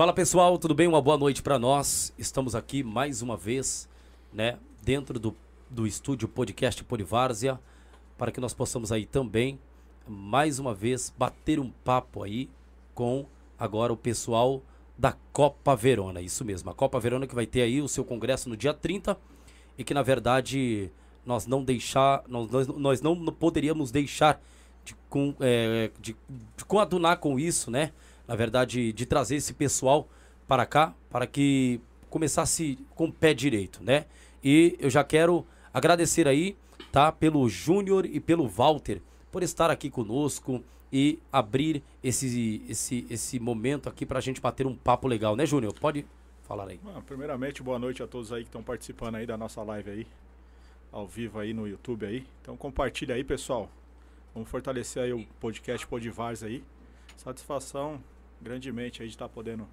Fala pessoal, tudo bem? Uma boa noite para nós. Estamos aqui mais uma vez, né, dentro do, do estúdio podcast Polivárzia, para que nós possamos aí também, mais uma vez, bater um papo aí com agora o pessoal da Copa Verona. Isso mesmo, a Copa Verona que vai ter aí o seu congresso no dia 30 e que na verdade nós não deixar, nós, nós, nós não poderíamos deixar de, com, é, de, de coadunar com isso, né? Na verdade, de trazer esse pessoal para cá, para que começasse com o pé direito, né? E eu já quero agradecer aí, tá? Pelo Júnior e pelo Walter por estar aqui conosco e abrir esse, esse, esse momento aqui para a gente bater um papo legal, né, Júnior? Pode falar aí. Ah, primeiramente, boa noite a todos aí que estão participando aí da nossa live aí, ao vivo aí no YouTube aí. Então compartilha aí, pessoal. Vamos fortalecer aí o podcast Podivars aí. Satisfação grandemente aí de estar tá podendo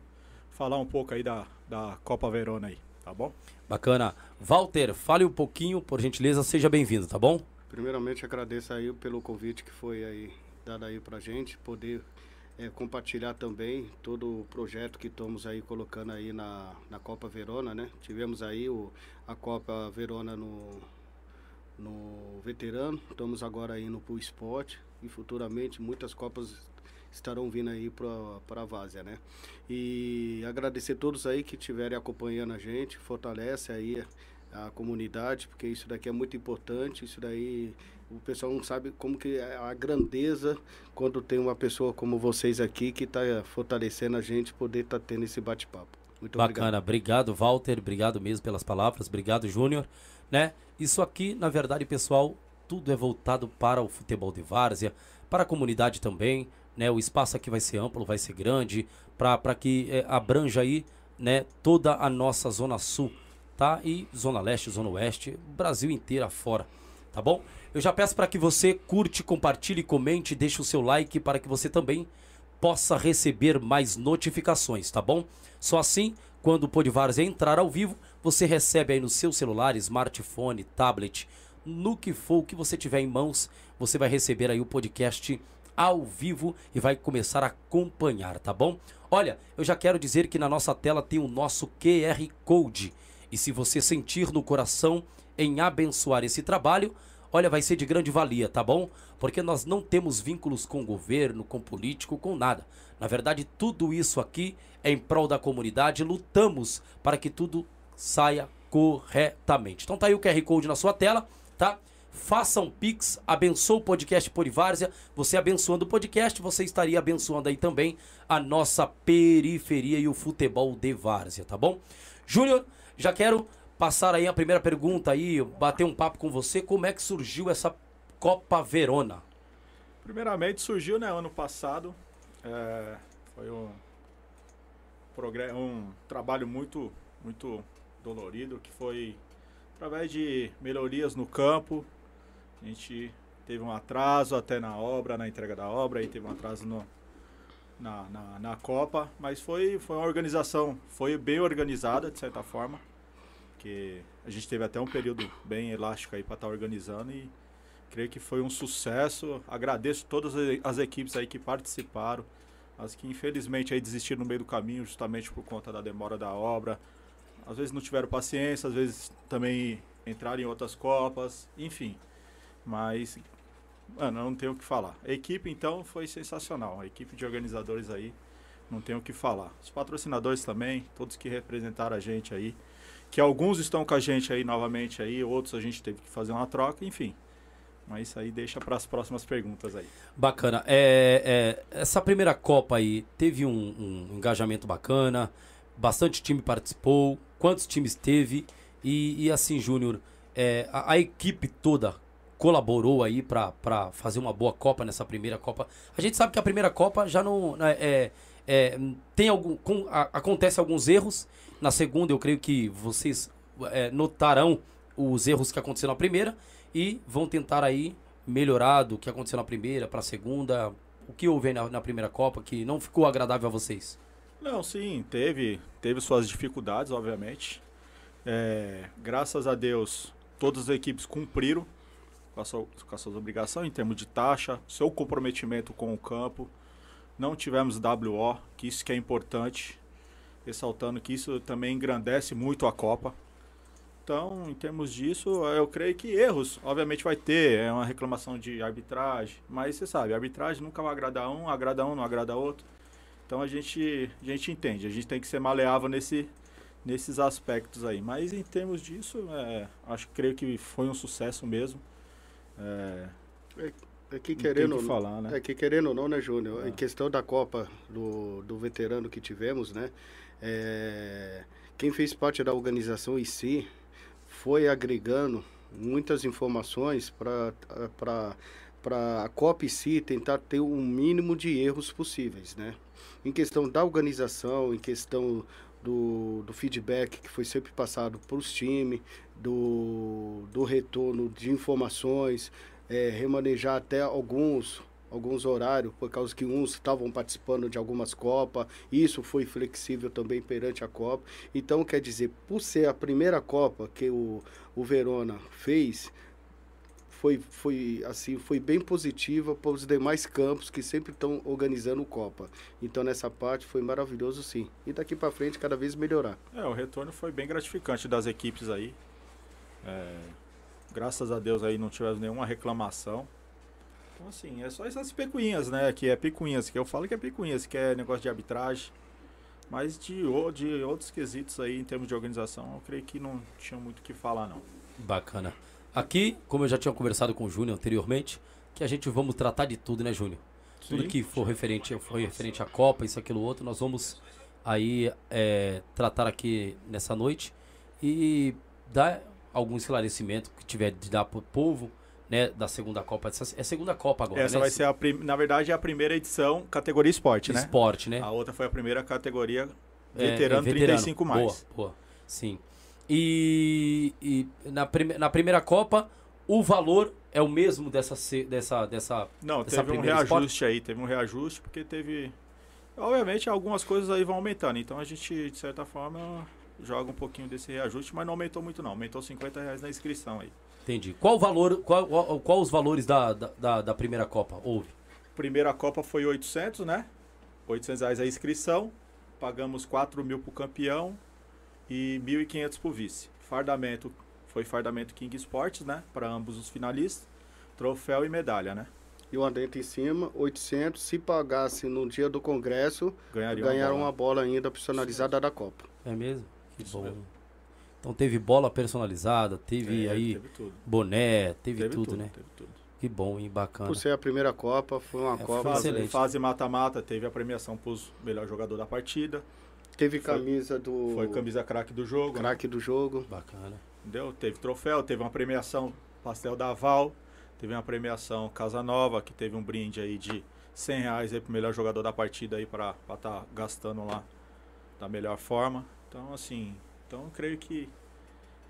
falar um pouco aí da, da Copa Verona aí, tá bom? Bacana. Walter, fale um pouquinho, por gentileza, seja bem-vindo, tá bom? Primeiramente agradeço aí pelo convite que foi aí dado aí pra gente, poder é, compartilhar também todo o projeto que estamos aí colocando aí na, na Copa Verona, né? Tivemos aí o, a Copa Verona no, no veterano, estamos agora indo para o esporte e futuramente muitas Copas estarão vindo aí para a Várzea, né? E agradecer todos aí que estiverem acompanhando a gente, fortalece aí a comunidade, porque isso daqui é muito importante, isso daí o pessoal não sabe como que é a grandeza quando tem uma pessoa como vocês aqui que está fortalecendo a gente poder estar tá tendo esse bate-papo. Muito Bacana, obrigado. obrigado Walter, obrigado mesmo pelas palavras, obrigado Júnior, né? Isso aqui, na verdade, pessoal, tudo é voltado para o futebol de várzea, para a comunidade também, né? O espaço aqui vai ser amplo, vai ser grande, para que é, abranja aí, né, toda a nossa zona sul, tá? E zona leste, zona oeste, Brasil inteiro afora, tá bom? Eu já peço para que você curte, compartilhe, comente, deixe o seu like para que você também possa receber mais notificações, tá bom? Só assim, quando o Podivars entrar ao vivo, você recebe aí no seu celular, smartphone, tablet, no que for o que você tiver em mãos, você vai receber aí o podcast ao vivo e vai começar a acompanhar, tá bom? Olha, eu já quero dizer que na nossa tela tem o nosso QR Code. E se você sentir no coração em abençoar esse trabalho, olha, vai ser de grande valia, tá bom? Porque nós não temos vínculos com governo, com político, com nada. Na verdade, tudo isso aqui é em prol da comunidade, lutamos para que tudo saia corretamente. Então tá aí o QR Code na sua tela, tá? Faça um Pix, abençoe o podcast Polivárzia. Você abençoando o podcast, você estaria abençoando aí também a nossa periferia e o futebol de Várzea, tá bom? Júnior, já quero passar aí a primeira pergunta aí, bater um papo com você. Como é que surgiu essa Copa Verona? Primeiramente surgiu, né, ano passado. É, foi um, um trabalho muito, muito dolorido, que foi através de melhorias no campo. A gente teve um atraso até na obra, na entrega da obra, e teve um atraso no, na, na, na Copa, mas foi, foi uma organização, foi bem organizada de certa forma, que a gente teve até um período bem elástico aí para estar tá organizando e creio que foi um sucesso. Agradeço todas as equipes aí que participaram, as que infelizmente aí desistiram no meio do caminho justamente por conta da demora da obra. Às vezes não tiveram paciência, às vezes também entraram em outras copas, enfim. Mas Mano, não tenho o que falar. A equipe, então, foi sensacional. A equipe de organizadores aí, não tenho o que falar. Os patrocinadores também, todos que representaram a gente aí. Que alguns estão com a gente aí novamente aí, outros a gente teve que fazer uma troca, enfim. Mas isso aí deixa para as próximas perguntas aí. Bacana. É, é, essa primeira Copa aí teve um, um, engajamento bacana, bastante time participou. Quantos times teve? E, e assim, Júnior, é, a, a equipe toda colaborou aí para fazer uma boa Copa nessa primeira Copa. A gente sabe que a primeira Copa já não né, é, é tem algum com, a, acontece alguns erros. Na segunda eu creio que vocês é, notarão os erros que aconteceram na primeira e vão tentar aí melhorar do que aconteceu na primeira para a segunda. O que houve na, na primeira Copa que não ficou agradável a vocês? Não, sim, teve, teve suas dificuldades, obviamente. É, graças a Deus, todas as equipes cumpriram com, a sua, com as suas obrigações em termos de taxa, seu comprometimento com o campo. Não tivemos WO, que isso que é importante. ressaltando que isso também engrandece muito a Copa. Então, em termos disso, eu creio que erros, obviamente vai ter, é uma reclamação de arbitragem, mas você sabe, arbitragem nunca vai agradar um, agrada um, não agrada outro. Então a gente, a gente entende, a gente tem que ser maleável nesse, nesses aspectos aí. Mas em termos disso, é, acho creio que foi um sucesso mesmo. É, é, é que querendo que falar, né? É que querendo ou não, né, Júnior? É. Em questão da Copa do, do veterano que tivemos, né? É, quem fez parte da organização em si foi agregando muitas informações para a Copa em si tentar ter o mínimo de erros possíveis, né? Em questão da organização, em questão do, do feedback que foi sempre passado para os times, do, do retorno de informações, é, remanejar até alguns alguns horários, por causa que uns estavam participando de algumas Copas, isso foi flexível também perante a Copa. Então, quer dizer, por ser a primeira Copa que o, o Verona fez, foi, foi assim foi bem positiva para os demais campos que sempre estão organizando Copa. Então nessa parte foi maravilhoso sim. E daqui para frente cada vez melhorar. É, o retorno foi bem gratificante das equipes aí. É, graças a Deus aí não tivemos nenhuma reclamação. Então assim, é só essas picuinhas, né? Que é picuinhas, que eu falo que é picuinhas, que é negócio de arbitragem. Mas de, de outros quesitos aí em termos de organização, eu creio que não tinha muito o que falar não. Bacana. Aqui, como eu já tinha conversado com o Júnior anteriormente, que a gente vamos tratar de tudo, né, Júnior? Tudo que for referente, for referente à Copa, isso, aquilo, outro, nós vamos aí é, tratar aqui nessa noite e dar algum esclarecimento que tiver de dar para o povo, né, da segunda Copa. é segunda Copa agora, Essa né? vai ser, a na verdade, é a primeira edição categoria esporte, né? Esporte, né? A outra foi a primeira categoria veterano, é, é veterano. 35 mais. Boa, boa. Sim. E, e na, prime, na primeira Copa, o valor é o mesmo dessa dessa dessa Não, dessa teve um reajuste aí, teve um reajuste porque teve obviamente algumas coisas aí vão aumentando, então a gente de certa forma joga um pouquinho desse reajuste, mas não aumentou muito não, aumentou 50 reais na inscrição aí. Entendi. Qual o valor, qual, qual, qual os valores da, da, da, primeira Copa? Houve? Primeira Copa foi 800, né? 800 reais a inscrição, pagamos 4 mil pro campeão, e 1.500 para o vice. Fardamento foi fardamento King Sports, né? Para ambos os finalistas. Troféu e medalha, né? E o adentro em cima, 800. Se pagasse no dia do congresso, ganharam uma bola, uma bola ainda personalizada da Copa. É mesmo? Que Isso bom. Mesmo. Então teve bola personalizada, teve é, aí teve boné, teve, teve tudo, tudo, né? Teve tudo. Que bom, e bacana. Por ser a primeira Copa, foi uma é, Copa excelente. Fase mata-mata, teve a premiação para o melhor jogador da partida. Teve camisa do. Foi camisa craque do jogo. Né? Craque do jogo. Bacana. Entendeu? Teve troféu, teve uma premiação Pastel da Val, teve uma premiação Casa Nova, que teve um brinde aí de 100 reais aí pro melhor jogador da partida aí para estar tá gastando lá da melhor forma. Então, assim, então creio que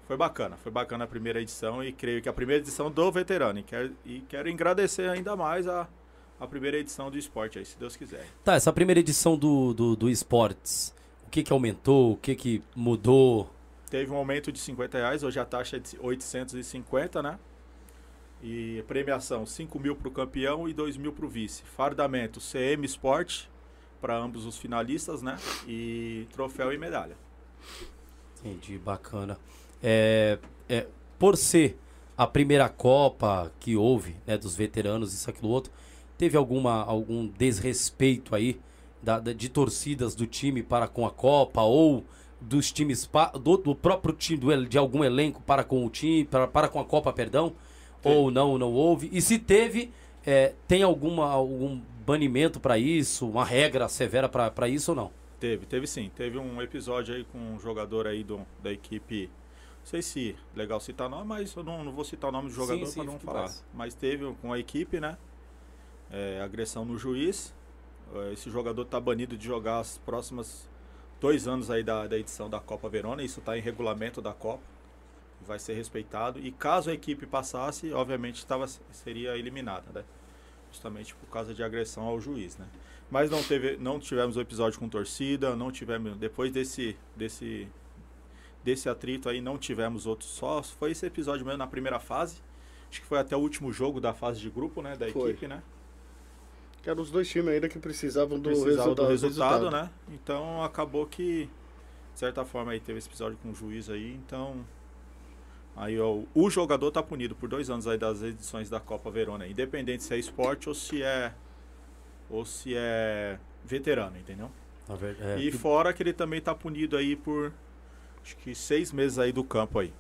foi bacana. Foi bacana a primeira edição e creio que a primeira edição do veterano. E quero, e quero agradecer ainda mais a, a primeira edição do esporte aí, se Deus quiser. Tá, essa primeira edição do, do, do esportes o que, que aumentou? O que, que mudou? Teve um aumento de 50 reais, hoje a taxa é de 850, né? E premiação 5 mil para o campeão e 2 mil para o vice. Fardamento CM Sport para ambos os finalistas, né? E troféu e medalha. Entendi, bacana. É, é, por ser a primeira Copa que houve, né, dos veteranos, isso, aquilo, outro, teve alguma, algum desrespeito aí da, da, de torcidas do time para com a Copa ou dos times do, do próprio time do, de algum elenco para com o time para, para com a Copa, perdão? Sim. Ou não, não houve? E se teve, é, tem alguma algum banimento para isso, uma regra severa para isso ou não? Teve, teve sim. Teve um episódio aí com um jogador aí do, da equipe. Não sei se legal citar nome, mas eu não, não vou citar o nome do jogador para não falar. Mas teve com a equipe, né? É, agressão no juiz. Eh, esse jogador está banido de jogar as próximas dois anos aí da, da edição da Copa Verona. Isso está em regulamento da Copa. Vai ser respeitado. E caso a equipe passasse, obviamente tava, seria eliminada, né? Justamente por causa de agressão ao juiz, né? Mas não, teve, não tivemos o episódio com torcida, não tivemos. Depois desse, desse, desse atrito aí, não tivemos outros. Só foi esse episódio mesmo na primeira fase. Acho que foi até o último jogo da fase de grupo, né? Da foi. equipe, né? Que eram os dois times ainda que precisavam do, resultado, do resultado, né? Então acabou que de certa forma aí teve esse episódio com o juiz aí, então aí ó, o jogador tá punido por dois anos aí das edições da Copa Verona, independente se é esporte ou se é ou se é veterano, entendeu? É, e fora que ele também tá punido aí por acho que seis meses aí do campo aí.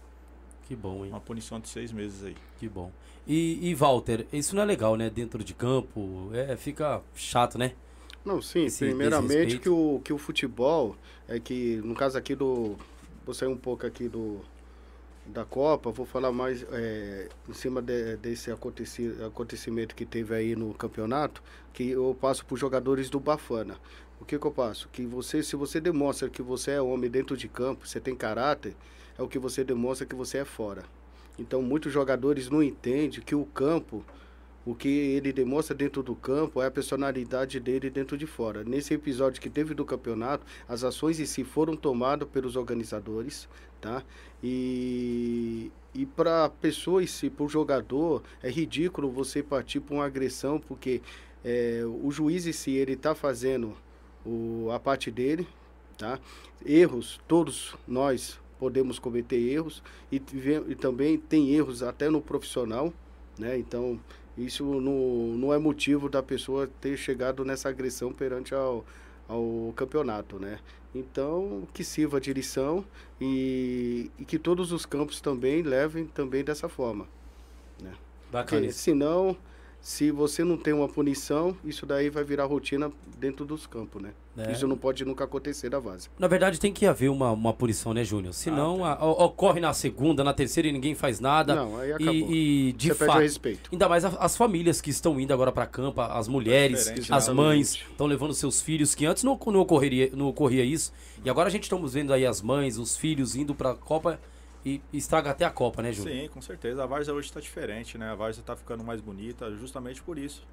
Que bom, hein? Uma punição de seis meses aí. Que bom. E, e Walter, isso não é legal, né? Dentro de campo, é, fica chato, né? Não, sim, Esse primeiramente que o, que o futebol, é que no caso aqui do. Vou sair um pouco aqui do, da Copa, vou falar mais é, em cima de, desse aconteci, acontecimento que teve aí no campeonato, que eu passo para os jogadores do Bafana. O que, que eu passo? Que você, se você demonstra que você é homem dentro de campo, você tem caráter, é o que você demonstra que você é fora. Então muitos jogadores não entendem que o campo, o que ele demonstra dentro do campo é a personalidade dele dentro de fora. Nesse episódio que teve do campeonato, as ações em si foram tomadas pelos organizadores, tá? E, e para a pessoa em si, para o jogador, é ridículo você partir para uma agressão, porque é, o juiz em si, ele está fazendo o, a parte dele, tá? Erros, todos nós podemos cometer erros e, e também tem erros até no profissional, né? Então, isso não, não é motivo da pessoa ter chegado nessa agressão perante ao, ao campeonato, né? Então, que sirva de lição e, e que todos os campos também levem também dessa forma, né? Bacana. Porque, senão se você não tem uma punição, isso daí vai virar rotina dentro dos campos, né? É. Isso não pode nunca acontecer da base. Na verdade, tem que haver uma, uma punição, né, Júnior? Senão ah, a, ocorre na segunda, na terceira e ninguém faz nada. Não, aí acabou. E, e de fato. respeito. Ainda mais as famílias que estão indo agora para campo, as mulheres, as mães, estão levando seus filhos, que antes não, não, ocorreria, não ocorria isso. E agora a gente estamos vendo aí as mães, os filhos indo para a Copa e estraga até a Copa, né, Júlio? Sim, com certeza. A Várzea hoje está diferente, né? A Várzea está ficando mais bonita justamente por isso.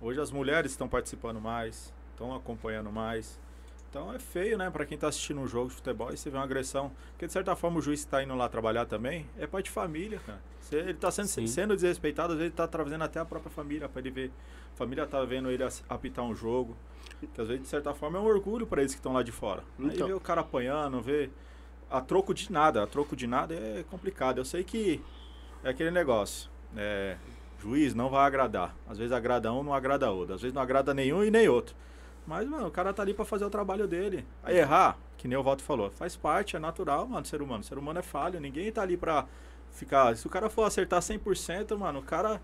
Hoje as mulheres estão participando mais, estão acompanhando mais. Então é feio, né, para quem está assistindo um jogo de futebol e você vê uma agressão. Porque de certa forma o juiz está indo lá trabalhar também, é pai de família, cara. Ele está sendo, sendo desrespeitado, às vezes ele está trazendo até a própria família para ele ver. A família está vendo ele apitar um jogo. Que às vezes, de certa forma, é um orgulho para eles que estão lá de fora. Então. Aí vê o cara apanhando, vê a troco de nada. A troco de nada é complicado. Eu sei que é aquele negócio. É, juiz não vai agradar. Às vezes agrada um, não agrada outro. Às vezes não agrada nenhum e nem outro. Mas, mano, o cara tá ali para fazer o trabalho dele. Aí errar, que nem o Walter falou, faz parte, é natural, mano, ser humano. ser humano é falho, ninguém tá ali pra ficar. Se o cara for acertar 100%, mano, o cara.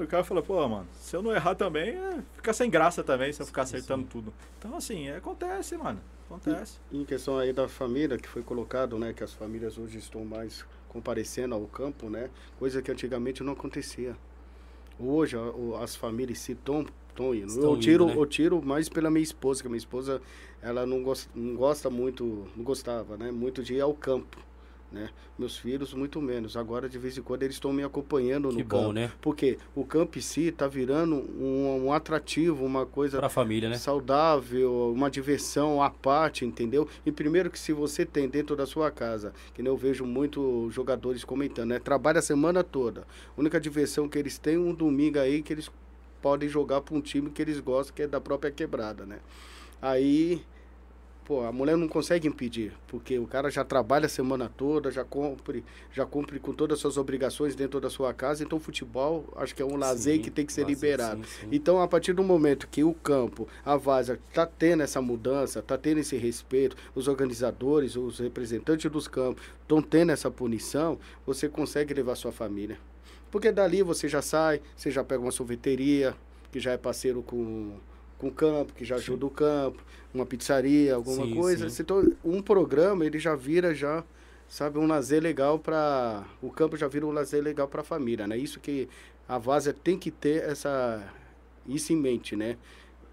O cara fala, pô, mano, se eu não errar também, é, fica sem graça também se eu ficar acertando sim. tudo. Então, assim, é, acontece, mano. Acontece. em questão aí da família, que foi colocado, né, que as famílias hoje estão mais comparecendo ao campo, né, coisa que antigamente não acontecia. Hoje as famílias se estão estão indo. Estão eu tiro, indo, né? eu tiro mais pela minha esposa, que a minha esposa ela não gosta, não gosta muito, não gostava, né, muito de ir ao campo né? Meus filhos, muito menos. Agora, de vez em quando, eles estão me acompanhando que no bom, campo. Né? Porque o campo em si está virando um, um, atrativo, uma coisa... Para a família, né? Saudável, uma diversão à parte, entendeu? E primeiro que se você tem dentro da sua casa, que eu vejo muitos jogadores comentando, né? Trabalha a semana toda. A única diversão que eles têm um domingo aí que eles podem jogar para um time que eles gostam, que é da própria quebrada, né? Aí pô, a mulher não consegue impedir, porque o cara já trabalha a semana toda, já cumpre, já cumpre com todas as suas obrigações dentro da sua casa, então o futebol acho que é um lazer sim, que tem que ser lazer, liberado. Sim, sim. Então, a partir do momento que o campo, a vaza está tendo essa mudança, está tendo esse respeito, os organizadores, os representantes dos campos estão tendo essa punição, você consegue levar sua família. Porque dali você já sai, você já pega uma sorveteria, que já é parceiro com com campo, que já ajuda sim. o campo, uma pizzaria, alguma sim, coisa. Sim. um programa, ele já vira já, sabe, um lazer legal para o campo já vira um lazer legal para a família, né? Isso que a Vaza tem que ter essa isso em mente, né?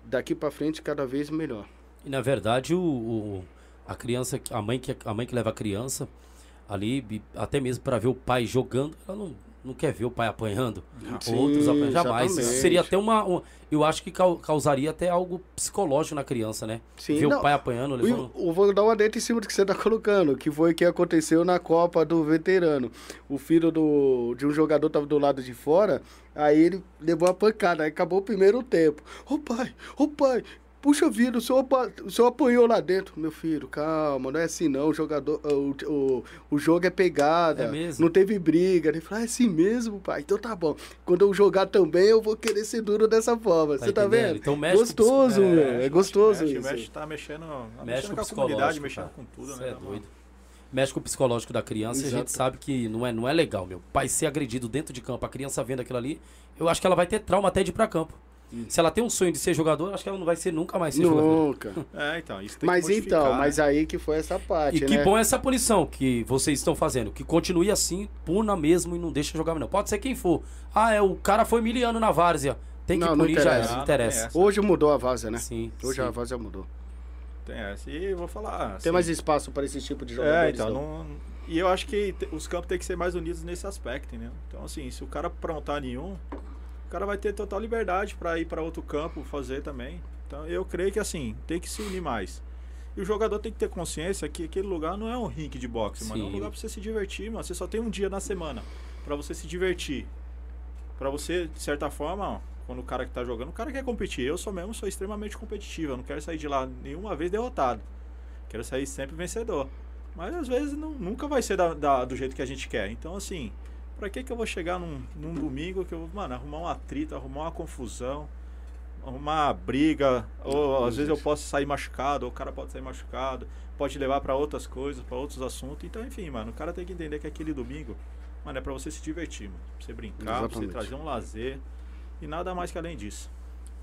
Daqui para frente cada vez melhor. E na verdade o, o, a criança, a mãe que a mãe que leva a criança ali até mesmo para ver o pai jogando, ela não não quer ver o pai apanhando, Sim, outros apanhando. Jamais. Isso seria até uma, uma, Eu acho que causaria até algo psicológico na criança, né? Sim, ver não, o pai apanhando. Levando... Eu, eu vou dar uma dentro em cima do que você está colocando, que foi o que aconteceu na Copa do Veterano. O filho do, de um jogador estava do lado de fora, aí ele levou a pancada, aí acabou o primeiro tempo. Ô pai, ô pai, Puxa vida, o senhor, o senhor apanhou lá dentro. Meu filho, calma, não é assim não. O jogador, o, o, o jogo é pegada. É mesmo? Não teve briga. Ele falou, é assim mesmo, pai. Então tá bom. Quando eu jogar também, eu vou querer ser duro dessa forma. Tá Você tá entendendo? vendo? Então mexe com gostoso, psico- meu. é, É, gostoso mexe, isso. Mexe, tá mexendo, tá Mexe mexendo com com a comunidade, psicológico, mexendo com tudo, Cê né? é mano? doido. Mexe com o psicológico da criança e a gente Exato. sabe que não é, não é legal, meu. Pai ser agredido dentro de campo, a criança vendo aquilo ali, eu acho que ela vai ter trauma até de ir pra campo. Se ela tem um sonho de ser jogador, acho que ela não vai ser nunca mais ser jogador. Nunca. É, então, isso tem Mas que então, né? mas aí que foi essa parte, E que né? bom é essa punição que vocês estão fazendo. Que continue assim, puna mesmo e não deixa jogar não. Pode ser quem for. Ah, é o cara foi miliano na várzea. Tem que Não, não punir, já interessa. é, Ah, não não interessa. essa. Hoje mudou a vaza, né? Sim, Hoje sim. a vaza mudou. Tem essa. E eu vou falar. Tem assim, mais espaço para esse tipo de É, jogadores. então, não. não... E eu acho que os campos têm que ser mais unidos nesse aspecto, entendeu? Então, assim, se o cara aprontar nenhum, o cara vai ter total liberdade para ir para outro campo fazer também. Então, eu creio que, assim, tem que se unir mais. E o jogador tem que ter consciência que aquele lugar não é um rink de boxe, mano. É um Sim. lugar pra você se divertir, mano. Você só tem um dia na semana para você se divertir. Pra você, de certa forma, ó, quando o cara que tá jogando, o cara quer competir. Eu sou mesmo, sou extremamente competitivo. Eu não quero sair de lá nenhuma vez derrotado. Quero sair sempre vencedor. Mas às vezes não- nunca vai ser da- da- do jeito que a gente quer. Então, assim, pra que que eu vou chegar num, num domingo que eu vou, mano, arrumar um atrito, arrumar uma confusão, arrumar uma briga, ou às vezes eu posso sair machucado, ou o cara pode sair machucado, pode levar pra outras coisas, pra outros assuntos. Então, enfim, mano, o cara tem que entender que aquele domingo, mano, é pra você se divertir, mano. Pra você brincar, pra você Exatamente. trazer um lazer e nada mais que além disso.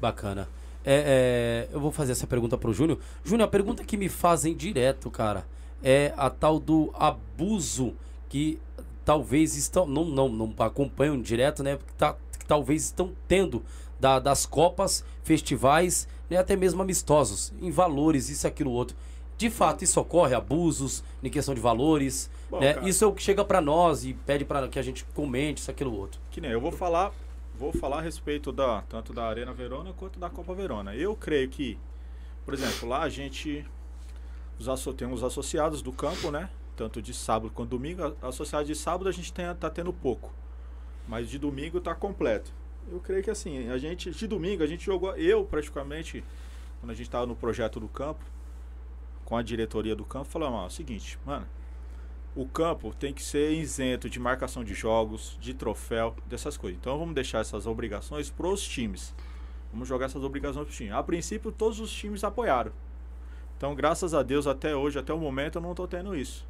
Bacana. É, é, eu vou fazer essa pergunta pro Júnior. Júnior, a pergunta que me fazem direto, cara, é a tal do abuso que talvez estão. Não, não, não acompanham direto, né? Que, tá, que talvez estão tendo da- das Copas, festivais, né, até mesmo amistosos, em valores, isso, aquilo, outro. De fato, isso ocorre, abusos em questão de valores. Bom, né? cara. Isso é o que chega pra nós e pede para que a gente comente isso, aquilo, outro. Que nem eu vou falar, vou falar a respeito da tanto da Arena Verona quanto da Copa Verona. Eu creio que, por exemplo, lá a gente os tem os associados do campo, né? Tanto de sábado quanto domingo. A- Associado de sábado a gente tem, tá tendo pouco, mas de domingo tá completo. Eu creio que assim, a gente de domingo a gente jogou, eu praticamente quando a gente tava no projeto do campo com a diretoria do campo, falamos, ó, é o seguinte, mano, o campo tem que ser isento de marcação de jogos, de troféu, dessas coisas. Então vamos deixar essas obrigações pros times. Vamos jogar essas obrigações pros times. A princípio, todos os times apoiaram. Então, graças a Deus, até hoje, até o momento, eu não tô tendo isso.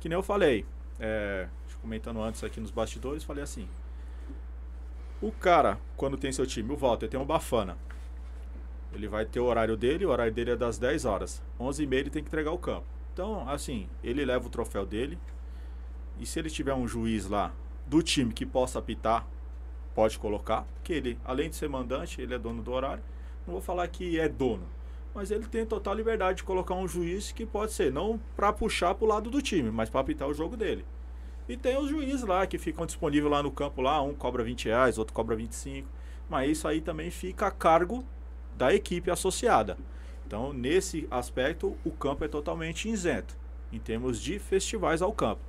Que nem eu falei, é, comentando antes aqui nos bastidores, falei assim. O cara, quando tem seu time, o Walter tem um Bafana. Ele vai ter o horário dele, o horário dele é das 10 horas. 11h30 ele tem que entregar o campo. Então, assim, ele leva o troféu dele. E se ele tiver um juiz lá do time que possa apitar, pode colocar. Que ele, além de ser mandante, ele é dono do horário. Não vou falar que é dono. Mas ele tem total liberdade de colocar um juiz que pode ser, não para puxar pro lado do time, mas para apitar o jogo dele. E tem os juízes lá que ficam disponíveis lá no campo lá, um cobra 20 reais, outro cobra 25. Mas isso aí também fica a cargo da equipe associada. Então, nesse aspecto, o campo é totalmente isento, em termos de festivais ao campo.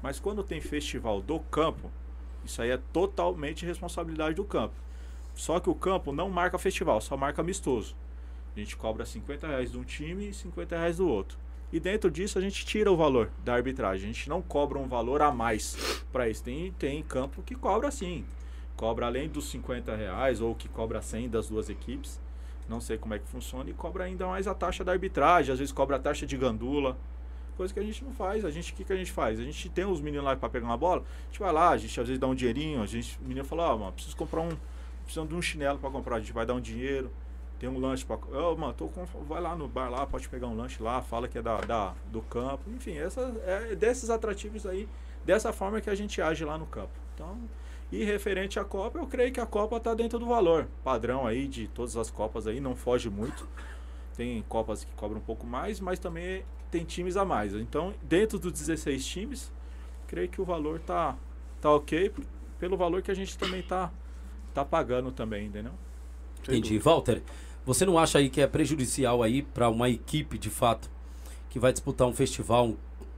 Mas quando tem festival do campo, isso aí é totalmente responsabilidade do campo. Só que o campo não marca festival, só marca amistoso. A gente cobra 50 reais de um time e 50 reais do outro. E dentro disso a gente tira o valor da arbitragem. A gente não cobra um valor a mais para isso. Tem, tem campo que cobra sim. Cobra além dos 50 reais ou que cobra 100 das duas equipes. Não sei como é que funciona. E cobra ainda mais a taxa da arbitragem. Às vezes cobra a taxa de gandula. Coisa que a gente não faz. A gente, o que, que a gente faz? A gente tem os meninos lá para pegar uma bola. A gente vai lá, a gente às vezes dá um dinheirinho. A gente, o menino fala, ó, mano, preciso comprar um. Precisando de um chinelo para comprar. A gente vai dar um dinheiro. Tem um lanche para. Ô, mano, tô com, vai lá no bar lá, pode pegar um lanche lá, fala que é da, da do campo. Enfim, essa, é desses atrativos aí, dessa forma que a gente age lá no campo. Então, e referente à Copa, eu creio que a Copa está dentro do valor padrão aí de todas as Copas aí, não foge muito. Tem Copas que cobram um pouco mais, mas também tem times a mais. Então, dentro dos 16 times, creio que o valor tá, tá ok, pelo valor que a gente também tá, tá pagando também, entendeu? Entendi. Walter, você não acha aí que é prejudicial aí para uma equipe de fato que vai disputar um festival,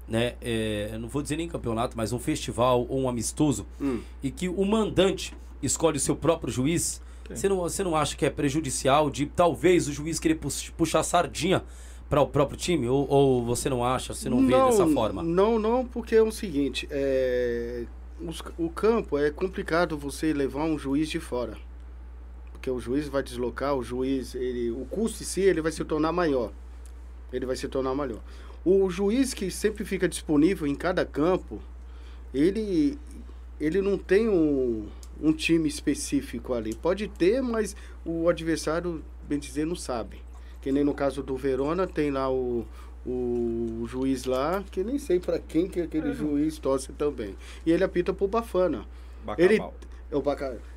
né? é, não vou dizer nem campeonato, mas um festival ou um amistoso Hum, e que o mandante escolhe o seu próprio juiz? Você não, você não acha que é prejudicial de talvez o juiz querer pux- puxar sardinha para o próprio time? Ou, ou você não acha, você não, vê dessa forma? Não, não, porque é o seguinte, é, os- o campo é complicado você levar um juiz de fora. Porque o juiz vai deslocar, o juiz, ele, o custo em si, ele vai se tornar maior. Ele vai se tornar maior. O juiz que sempre fica disponível em cada campo, ele, ele não tem um, um time específico ali. Pode ter, mas o adversário, bem dizer, não sabe. Que nem no caso do Verona, tem lá o, o juiz lá, que nem sei para quem que aquele juiz torce também. E ele apita pro Bafana. Ele, Bacabal. É o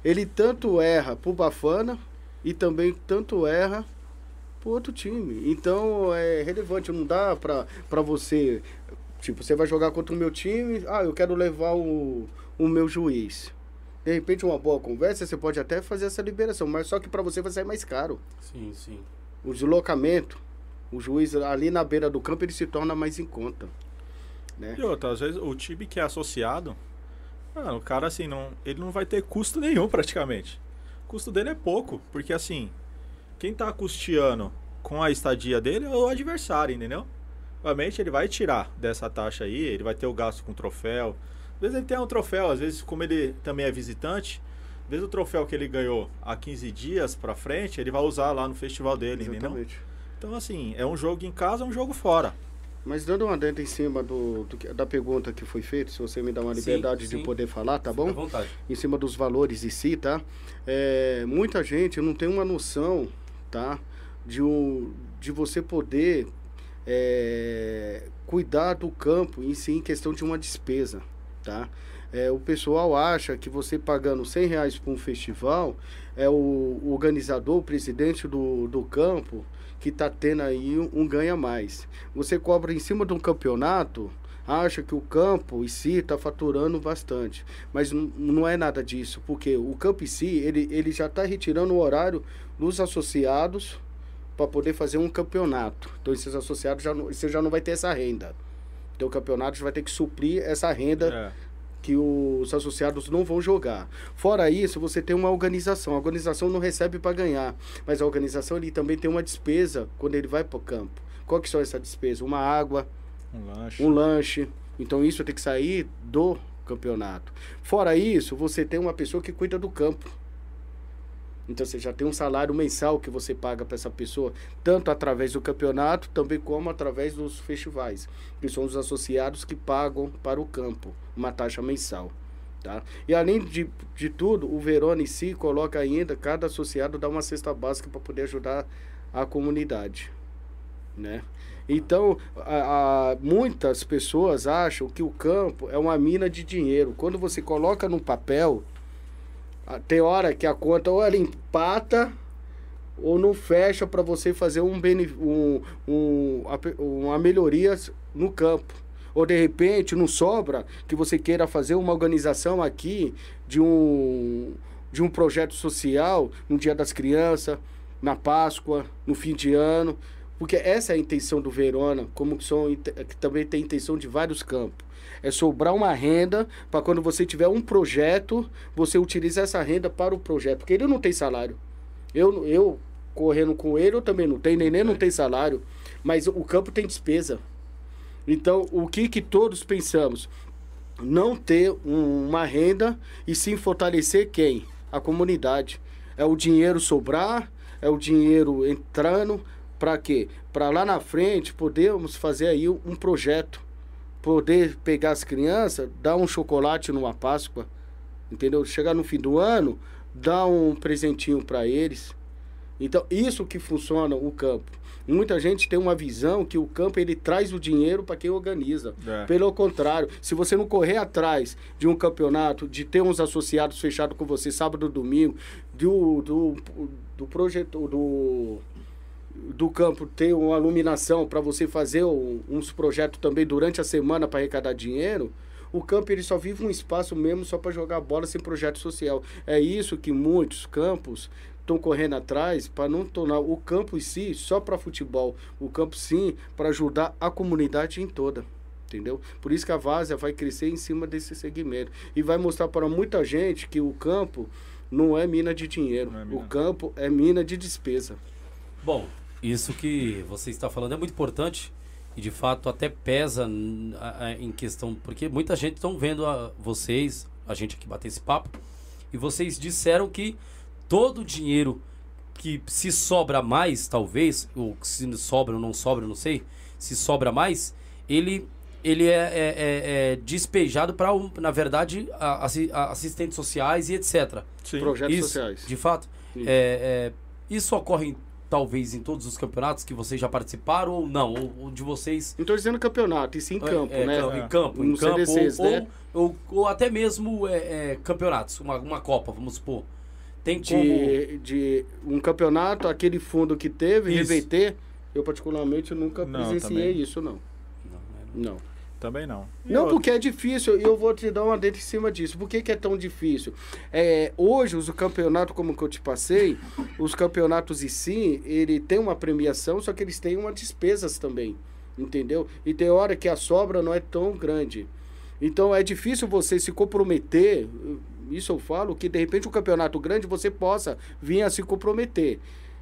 ele tanto erra pro Bafana e também tanto erra pro outro time. Então é relevante, não dá pra, pra você. Tipo, você vai jogar contra o meu time, ah, eu quero levar o, o meu juiz. De repente, uma boa conversa, você pode até fazer essa liberação, mas só que pra você vai sair mais caro. Sim, sim. O deslocamento, o juiz ali na beira do campo, ele se torna mais em conta. Né? E outra, às vezes o time que é associado, mano, o cara assim, não, ele não vai ter custo nenhum praticamente. O custo dele é pouco, porque assim, quem tá custeando com a estadia dele é o adversário, entendeu? Obviamente ele vai tirar dessa taxa aí, ele vai ter o gasto com troféu. Às vezes ele tem um troféu, às vezes como ele também é visitante, às vezes o troféu que ele ganhou há 15 dias pra frente, ele vai usar lá no festival dele, entendeu? Exatamente. Então assim, é um jogo em casa, é um jogo fora. Mas dando uma dentro em cima do, do da pergunta que foi feita, se você me dá uma liberdade sim. de poder falar, tá Fica à bom? vontade. Em cima dos valores em si, tá? É, muita gente não tem uma noção, tá? De, um, de você poder é, cuidar do campo em si em questão de uma despesa, tá? É, o pessoal acha que você pagando 100 reais para um festival, é o, o organizador, o presidente do, do campo, que está tendo aí um, ganha mais. Você cobra em cima de um campeonato, acha que o campo em si está faturando bastante. Mas não é nada disso, porque o campo em si, ele, ele já está retirando o horário dos associados para poder fazer um campeonato. Então esses associados, já não, você já não vai ter essa renda. Então o campeonato já vai ter que suprir essa renda É. que os associados não vão jogar. Fora isso, você tem uma organização. A organização não recebe para ganhar, mas a organização ele também tem uma despesa quando ele vai para o campo. Qual que são essa despesa? Uma água, Um lanche. um lanche. Então isso tem que sair do campeonato. Fora isso, você tem uma pessoa que cuida do campo. Então você já tem um salário mensal que você paga para essa pessoa, tanto através do campeonato, também como através dos festivais, que são os associados que pagam para o campo uma taxa mensal. Tá? E além de, de tudo, o Verona em si coloca ainda, cada associado dá uma cesta básica para poder ajudar a comunidade. Né? Então, a- a- muitas pessoas acham que o campo é uma mina de dinheiro. Quando você coloca no papel, tem hora que a conta ou ela empata ou não fecha para você fazer um, um, um, uma melhoria no campo. Ou de repente não sobra que você queira fazer uma organização aqui de um, de um projeto social no Dia das Crianças, na Páscoa, no fim de ano. Porque essa é a intenção do Verona, como que, são, que também tem a intenção de vários campos. É sobrar uma renda para quando você tiver um projeto, você utilizar essa renda para o projeto. Porque ele não tem salário. Eu, eu correndo com ele, eu também não tenho, neném não tem salário. Mas o campo tem despesa. Então, o que que todos pensamos? Não ter um- uma renda e sim fortalecer quem? A comunidade. É o dinheiro sobrar, é o dinheiro entrando, para quê? Para lá na frente podermos fazer aí um projeto. Poder pegar as crianças, dar um chocolate numa Páscoa, entendeu? Chegar no fim do ano, dar um presentinho para eles. Então, isso que funciona o campo. Muita gente tem uma visão que o campo ele traz o dinheiro para quem organiza. É. Pelo contrário, se você não correr atrás de um campeonato, de ter uns associados fechados com você sábado e domingo, do, do, do projeto do, do campo ter uma iluminação para você fazer um- uns projetos também durante a semana para arrecadar dinheiro, o campo ele só vive um espaço mesmo só para jogar bola sem projeto social. É isso que muitos campos estão correndo atrás para não tornar o campo em si só para futebol, o campo sim para ajudar a comunidade em toda. Entendeu? Por isso que a Várzea vai crescer em cima desse segmento. E vai mostrar para muita gente que o campo não é mina de dinheiro. É O mina. campo é mina de despesa. Bom, isso que você está falando é muito importante e de fato até pesa em questão, porque muita gente estão vendo a, vocês, a gente aqui bater esse papo, e vocês disseram que todo o dinheiro que se sobra mais, talvez, ou se sobra ou não sobra, não sei, se sobra mais, ele ele é, é- é- é despejado para, na verdade, a- a- assistentes sociais e etc. Sim. Projetos Isso, sociais. De fato. Isso. É, é, isso ocorre, talvez, em todos os campeonatos que vocês já participaram ou não? Ou, ou de vocês. Não estou dizendo campeonato, e sim campo, é, né? cam- Em campo, em campo. CDCs, ou, né? ou, ou, ou até mesmo é, é, campeonatos, uma, uma Copa, vamos supor. Tem como. De, de um campeonato, aquele fundo que teve, Isso. reverter. Eu, particularmente, nunca Não, presenciei também. isso, não. Não, né? Não. Também não. E Não, porque é difícil, e eu vou te dar uma dentro em cima disso. Por que, que é tão difícil? É, hoje, os campeonatos, como que eu te passei, os campeonatos em si, ele tem uma premiação, só que eles têm umas despesas também, entendeu? E tem hora que a sobra não é tão grande. Então, é difícil você se comprometer, isso eu falo, que de repente um campeonato grande você possa vir a se comprometer.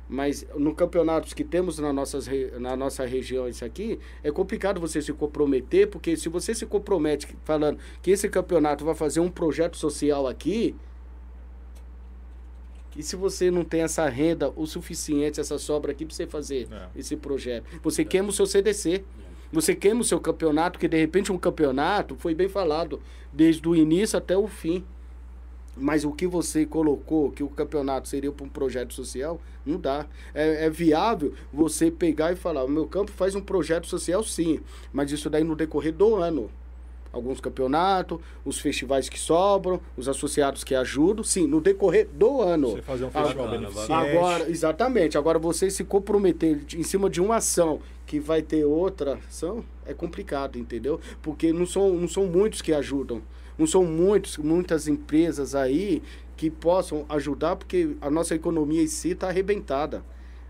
Mas no campeonatos que temos na, nossas, na nossa região, isso aqui, é complicado você se comprometer, porque se você se compromete falando que esse campeonato vai fazer um projeto social aqui, e se você não tem essa renda o suficiente, essa sobra aqui para você fazer É. esse projeto? Você queima o seu CDC. Você queima o seu campeonato, que de repente um campeonato foi bem falado desde o início até o fim. Mas o que você colocou, que o campeonato seria para um projeto social, não dá. É, é viável você pegar e falar: o meu campo faz um projeto social, sim, mas isso daí no decorrer do ano. Alguns campeonatos, os festivais que sobram, os associados que ajudam, sim, no decorrer do ano. Você fazer um festival bacana, beneficente. Agora, exatamente. Agora, você se comprometer em cima de uma ação que vai ter outra ação, é complicado, entendeu? Porque não são, não são muitos que ajudam. Não são muitos, muitas empresas aí que possam ajudar, porque a nossa economia em si está arrebentada.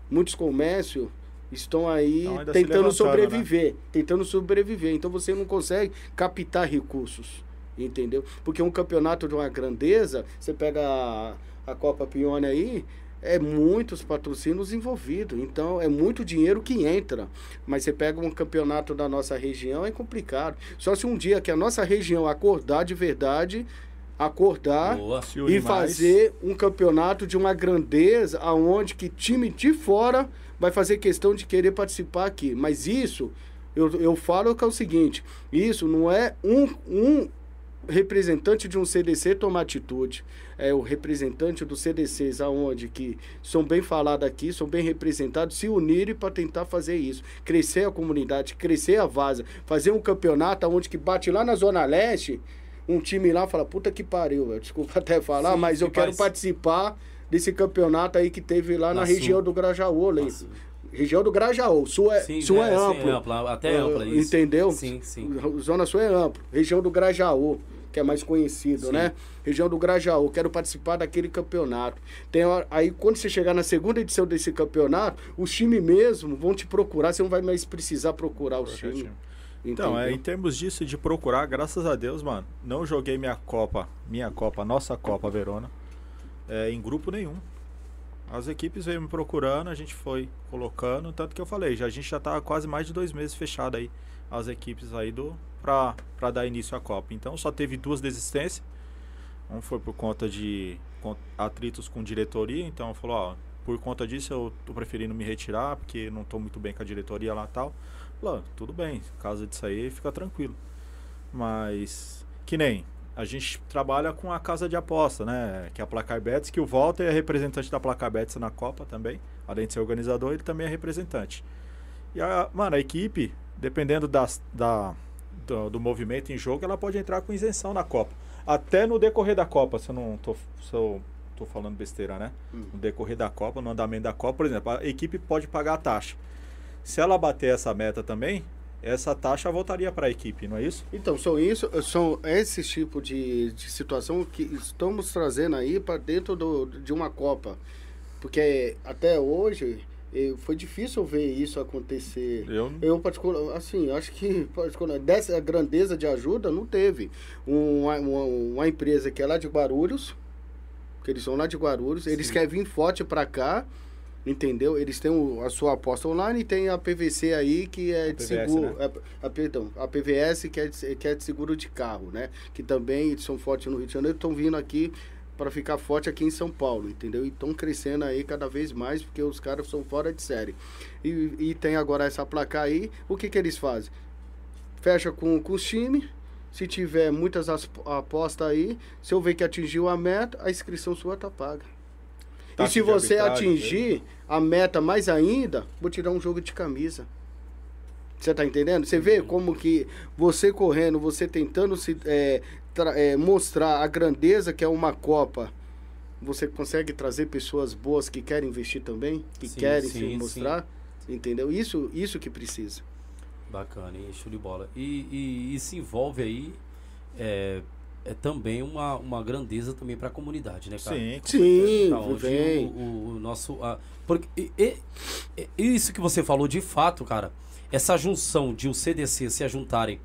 Muitos comércios estão aí Então, tentando levantando, sobreviver. Tentando sobreviver. Então, você não consegue captar recursos. Entendeu? Porque um campeonato de uma grandeza, você pega a, a Copa Pione aí, é muitos patrocínios envolvidos. Então, é muito dinheiro que entra. Mas você pega um campeonato da nossa região, é complicado. Só se um dia que a nossa região acordar de verdade, acordar Boa. E mais. fazer um campeonato de uma grandeza aonde que time de fora vai fazer questão de querer participar aqui. Mas isso, eu, eu falo que é o seguinte, isso não é um, um representante de um CDC tomar atitude. É o representante dos CDCs aonde que são bem falados aqui, são bem representados, se unirem para tentar fazer isso. Crescer a comunidade, crescer a vaza, fazer um campeonato aonde que bate lá na Zona Leste, um time lá fala, puta que pariu, velho. Desculpa até falar, Sim, mas sim, eu quero faz. participar desse campeonato aí que teve lá na, Na região do Grajaú, ali. Região do Grajaú. Sul é, Sim, sul é, é sim, amplo. ampla, até Ah, ampla, isso. Entendeu? Sim, sim. Zona Sul é amplo. Região do Grajaú, que é mais conhecido, Sim. né? Região do Grajaú. Quero participar daquele campeonato. Tem aí, quando você chegar na segunda edição desse campeonato, os times mesmo vão te procurar. Você não vai mais precisar procurar os times. time. Então, é, em termos disso de procurar, graças a Deus, mano, não joguei minha Copa, minha Copa, nossa Copa Verona, é, em grupo nenhum. As equipes veio me procurando, a gente foi colocando, tanto que eu falei, já, a gente já tá quase mais de dois meses fechado aí, as equipes aí do pra dar início à Copa. Então só teve duas desistências. Um foi por conta de atritos com diretoria, então falou, ó, por conta disso eu tô preferindo me retirar, porque não tô muito bem com a diretoria lá e tal. Falou, tudo bem, caso disso aí, fica tranquilo. Mas, que nem, a gente trabalha com a casa de aposta, né? Que é a Placar Bets, que o Walter é representante da Placar Bets na Copa também. Além de ser organizador, ele também é representante. E a, mano, a equipe, dependendo das, da, do, do movimento em jogo, ela pode entrar com isenção na Copa. Até no decorrer da Copa, se eu não tô, se eu tô falando besteira, né? Hum. No decorrer da Copa, no andamento da Copa, por exemplo, a equipe pode pagar a taxa. Se ela bater essa meta também, essa taxa voltaria para a equipe, não é isso? Então, são isso, são esse tipo de, de situação que estamos trazendo aí para dentro do, de uma Copa. Porque até hoje foi difícil ver isso acontecer. Eu Eu, particular, assim, acho que particular, dessa grandeza de ajuda não teve. Uma, uma, uma empresa que é lá de Barulhos, porque eles são lá de Guarulhos, eles querem vir forte pra cá, entendeu? Eles têm o- a sua aposta online e tem a PVC aí, que é de PVS, seguro. né? A, a- perdão, a PVS, que é, de, que é de seguro de carro, né? Que também eles são fortes no Rio de Janeiro, estão vindo aqui para ficar forte aqui em São Paulo, entendeu? E estão crescendo aí cada vez mais, porque os caras são fora de série. E, e tem agora essa placa aí, o que que eles fazem? Fecha com, com os times, se tiver muitas as- apostas aí, se eu ver que atingiu a meta, a inscrição sua tá paga. E se você atingir a meta mais ainda, vou tirar um jogo de camisa. Você tá entendendo? Você vê como que você correndo, você tentando se é, é, mostrar a grandeza que é uma Copa, você consegue trazer pessoas boas que querem investir também, que Sim, querem sim, se sim. mostrar, entendeu? Isso, isso que precisa. Bacana, hein? Show de bola. E, e, e se envolve aí é, é também uma, uma grandeza também para a comunidade, né, cara? Sim, com Sim, vem. o, o- o nosso. a- porque e- e- e- isso que você falou de fato, cara, essa junção de o CDC se ajuntarem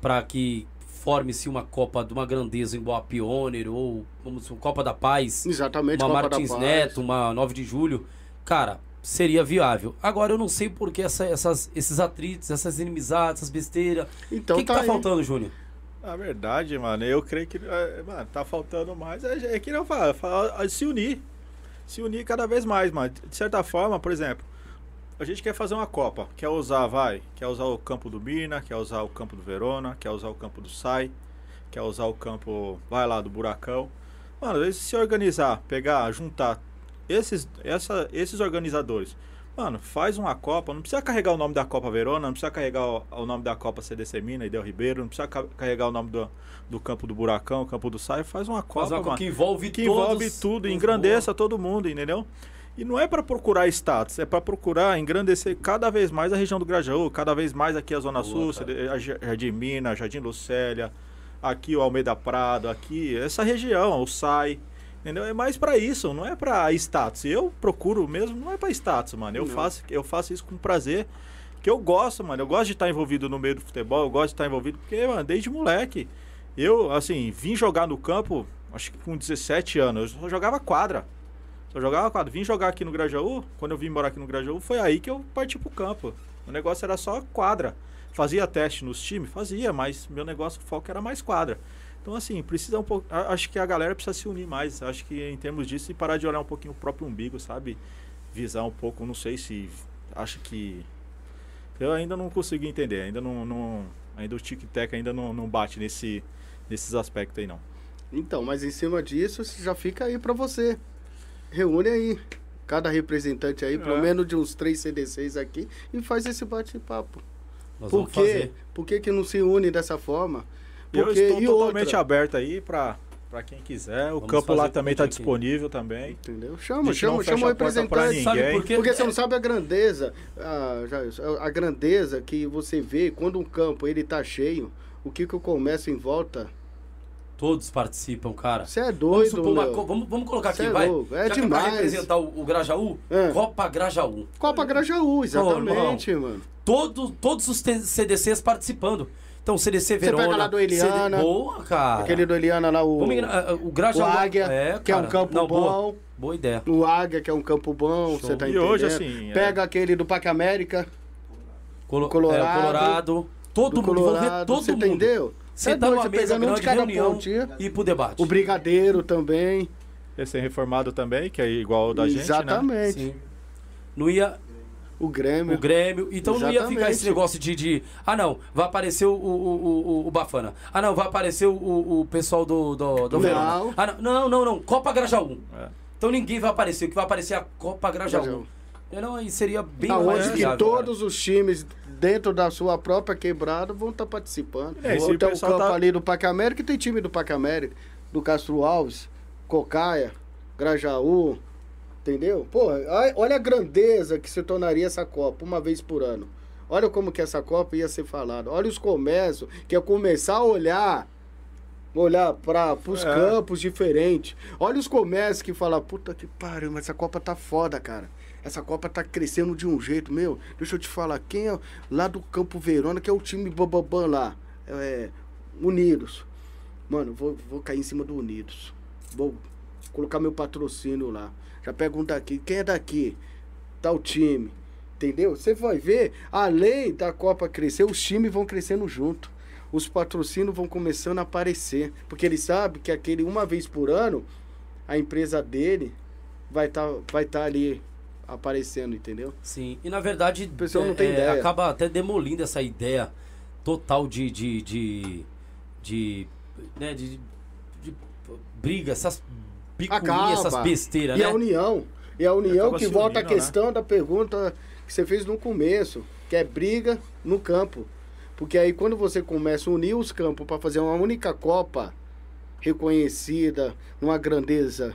para que forme-se uma Copa de uma grandeza em Boa Pioneer ou vamos dizer, uma Copa da Paz, Exatamente, uma Copa da Martins Paz. Neto, uma 9 de julho, cara, seria viável. Agora eu não sei por que essa, essas, esses atritos, essas inimizades, essas besteiras. Então o que, que tá tá faltando, Júnior? Na verdade, mano, eu creio que é, mano, tá faltando mais. É, é que não fala, fala, se unir. Se unir cada vez mais, mano. De certa forma, por exemplo, a gente quer fazer uma Copa. Quer usar, vai, quer usar o campo do Mirna, quer usar o campo do Verona, quer usar o campo do Sai, quer usar o campo, vai lá, do Buracão. Mano, às vezes se organizar, pegar, juntar esses, essa, esses organizadores. Mano, faz uma Copa, não precisa carregar o nome da Copa Verona, não precisa carregar o, o nome da Copa CDC Mina e Del Ribeiro, não precisa ca- carregar o nome do, do campo do Buracão, campo do Sai, faz uma Copa, Fazer uma Copa que envolve que envolve tudo, engrandeça todo mundo, entendeu? E não é para procurar status, é para procurar engrandecer cada vez mais a região do Grajaú, cada vez mais aqui a Zona Boa, Sul, cara. Jardim Minas, Jardim Lucélia, aqui o Almeida Prado, aqui essa região, o SAI, entendeu? É mais para isso, não é para status. Eu procuro mesmo, não é para status, mano. Eu Não. faço, eu faço isso com prazer, que eu gosto, mano. Eu gosto de estar envolvido no meio do futebol, eu gosto de estar envolvido porque, mano, desde moleque, eu assim, vim jogar no campo, acho que com 17 anos, eu só jogava quadra. Só jogava quadra. Vim jogar aqui no Grajaú, quando eu vim morar aqui no Grajaú, foi aí que eu parti pro campo. O negócio era só quadra. Fazia teste nos times? Fazia, mas meu negócio, o foco era mais quadra. Então, assim, precisa um pouco. Acho que a galera precisa se unir mais. Acho que em termos disso, e parar de olhar um pouquinho o próprio umbigo, sabe? Visar um pouco, não sei se. Acho que. Eu ainda não consegui entender. Ainda não. não ainda o tic-tac ainda não, não bate nesse, nesses aspectos aí, não. Então, mas em cima disso, já fica aí pra você. Reúne aí cada representante aí, pelo É. menos de uns três CDCs aqui, e faz esse bate-papo. Nós Por vamos quê? fazer. Por que, que não se une dessa forma? Eu Porque, estou e totalmente outra, aberto aí para para quem quiser. O Vamos campo lá também está disponível também. Entendeu? A Chama, chama, chama o a representante. Sabe por quê? Porque você não sabe a grandeza, Jailson, a grandeza que você vê quando um campo ele tá cheio, o que que eu começo em volta? Todos participam, cara. Você é Vamos, doido, supor uma meu. co- vamos, vamos colocar Cê aqui, é vai. louco, é Já que é demais. representar o, o Grajaú, É. Copa Grajaú. Copa Grajaú, exatamente, mano. Todo, todos os CDCs participando. Então, CDC Verona. pega lá do Eliana. CD... Boa, cara. Aquele do Eliana lá, o, Vamos ah, o o Grajaú. Águia, é, que é um campo Não, bom. Boa, boa ideia. O Águia, que é um campo bom, Show. você tá E entendendo? hoje, assim, é- Pega aquele do Parque América, Colo- Colorado. é, o Colorado. Todo do mundo, vamos ver Colorado, todo você mundo. entendeu? É Sentar numa mesa um de grande, cada reunião pontinho. e ir pro debate. O Brigadeiro também. Recém-reformado também, que é igual o da gente, né? Exatamente. Sim. Não ia O Grêmio. o Grêmio. Então não ia ficar Exatamente. esse negócio de, de. Ah, não, vai aparecer o, o, o, o Bafana. Ah, não, vai aparecer o, o, pessoal do, do, do. Ah, não, não, não, não. Copa Grajaú. É. Então ninguém vai aparecer. O que vai aparecer é a Copa Grajaú. Grajaú. Não, aí seria bem mais Aonde que todos os times dentro da sua própria quebrada vão estar participando. É, se Ou o tem o campo tá- ali do Parque América, tem time do Parque América, do Castro Alves, Cocaia, Grajaú, entendeu? Pô, olha a grandeza que se tornaria essa Copa, uma vez por ano. Olha como que essa Copa ia ser falada. Olha os comércios, que é começar a olhar olhar para os É. campos diferentes. Olha os comércios que falam, puta que pariu, mas essa Copa tá foda, cara. Essa Copa tá crescendo de um jeito, meu. Deixa eu te falar, quem é lá do Campo Verona, que é o time bababam lá? É, Unidos. Mano, vou, vou cair em cima do Unidos. Vou colocar meu patrocínio lá. Já pega um daqui, quem é daqui? Tal time. Entendeu? Você vai ver, além da Copa crescer, os times vão crescendo junto. Os patrocínios vão começando a aparecer. Porque ele sabe que aquele uma vez por ano, a empresa dele vai estar tá, vai tá ali aparecendo, entendeu? Sim, e na verdade o pessoal não tem é, ideia. acaba até demolindo essa ideia total de de, de, de, né, de, de briga, essas picuinhas, essas besteiras, e né? a união. E a união que volta unindo, a né? questão né? da pergunta que você fez no começo, que é briga no campo. Porque aí quando você começa a unir os campos para fazer uma única Copa reconhecida, numa grandeza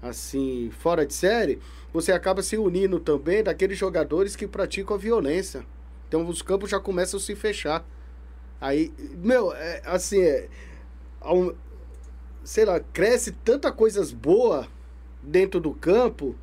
assim, fora de série, você acaba se unindo também daqueles jogadores que praticam a violência. Então os campos já começam a se fechar. Aí, meu, é, assim, é, um, sei lá, cresce tanta coisas boas dentro do campo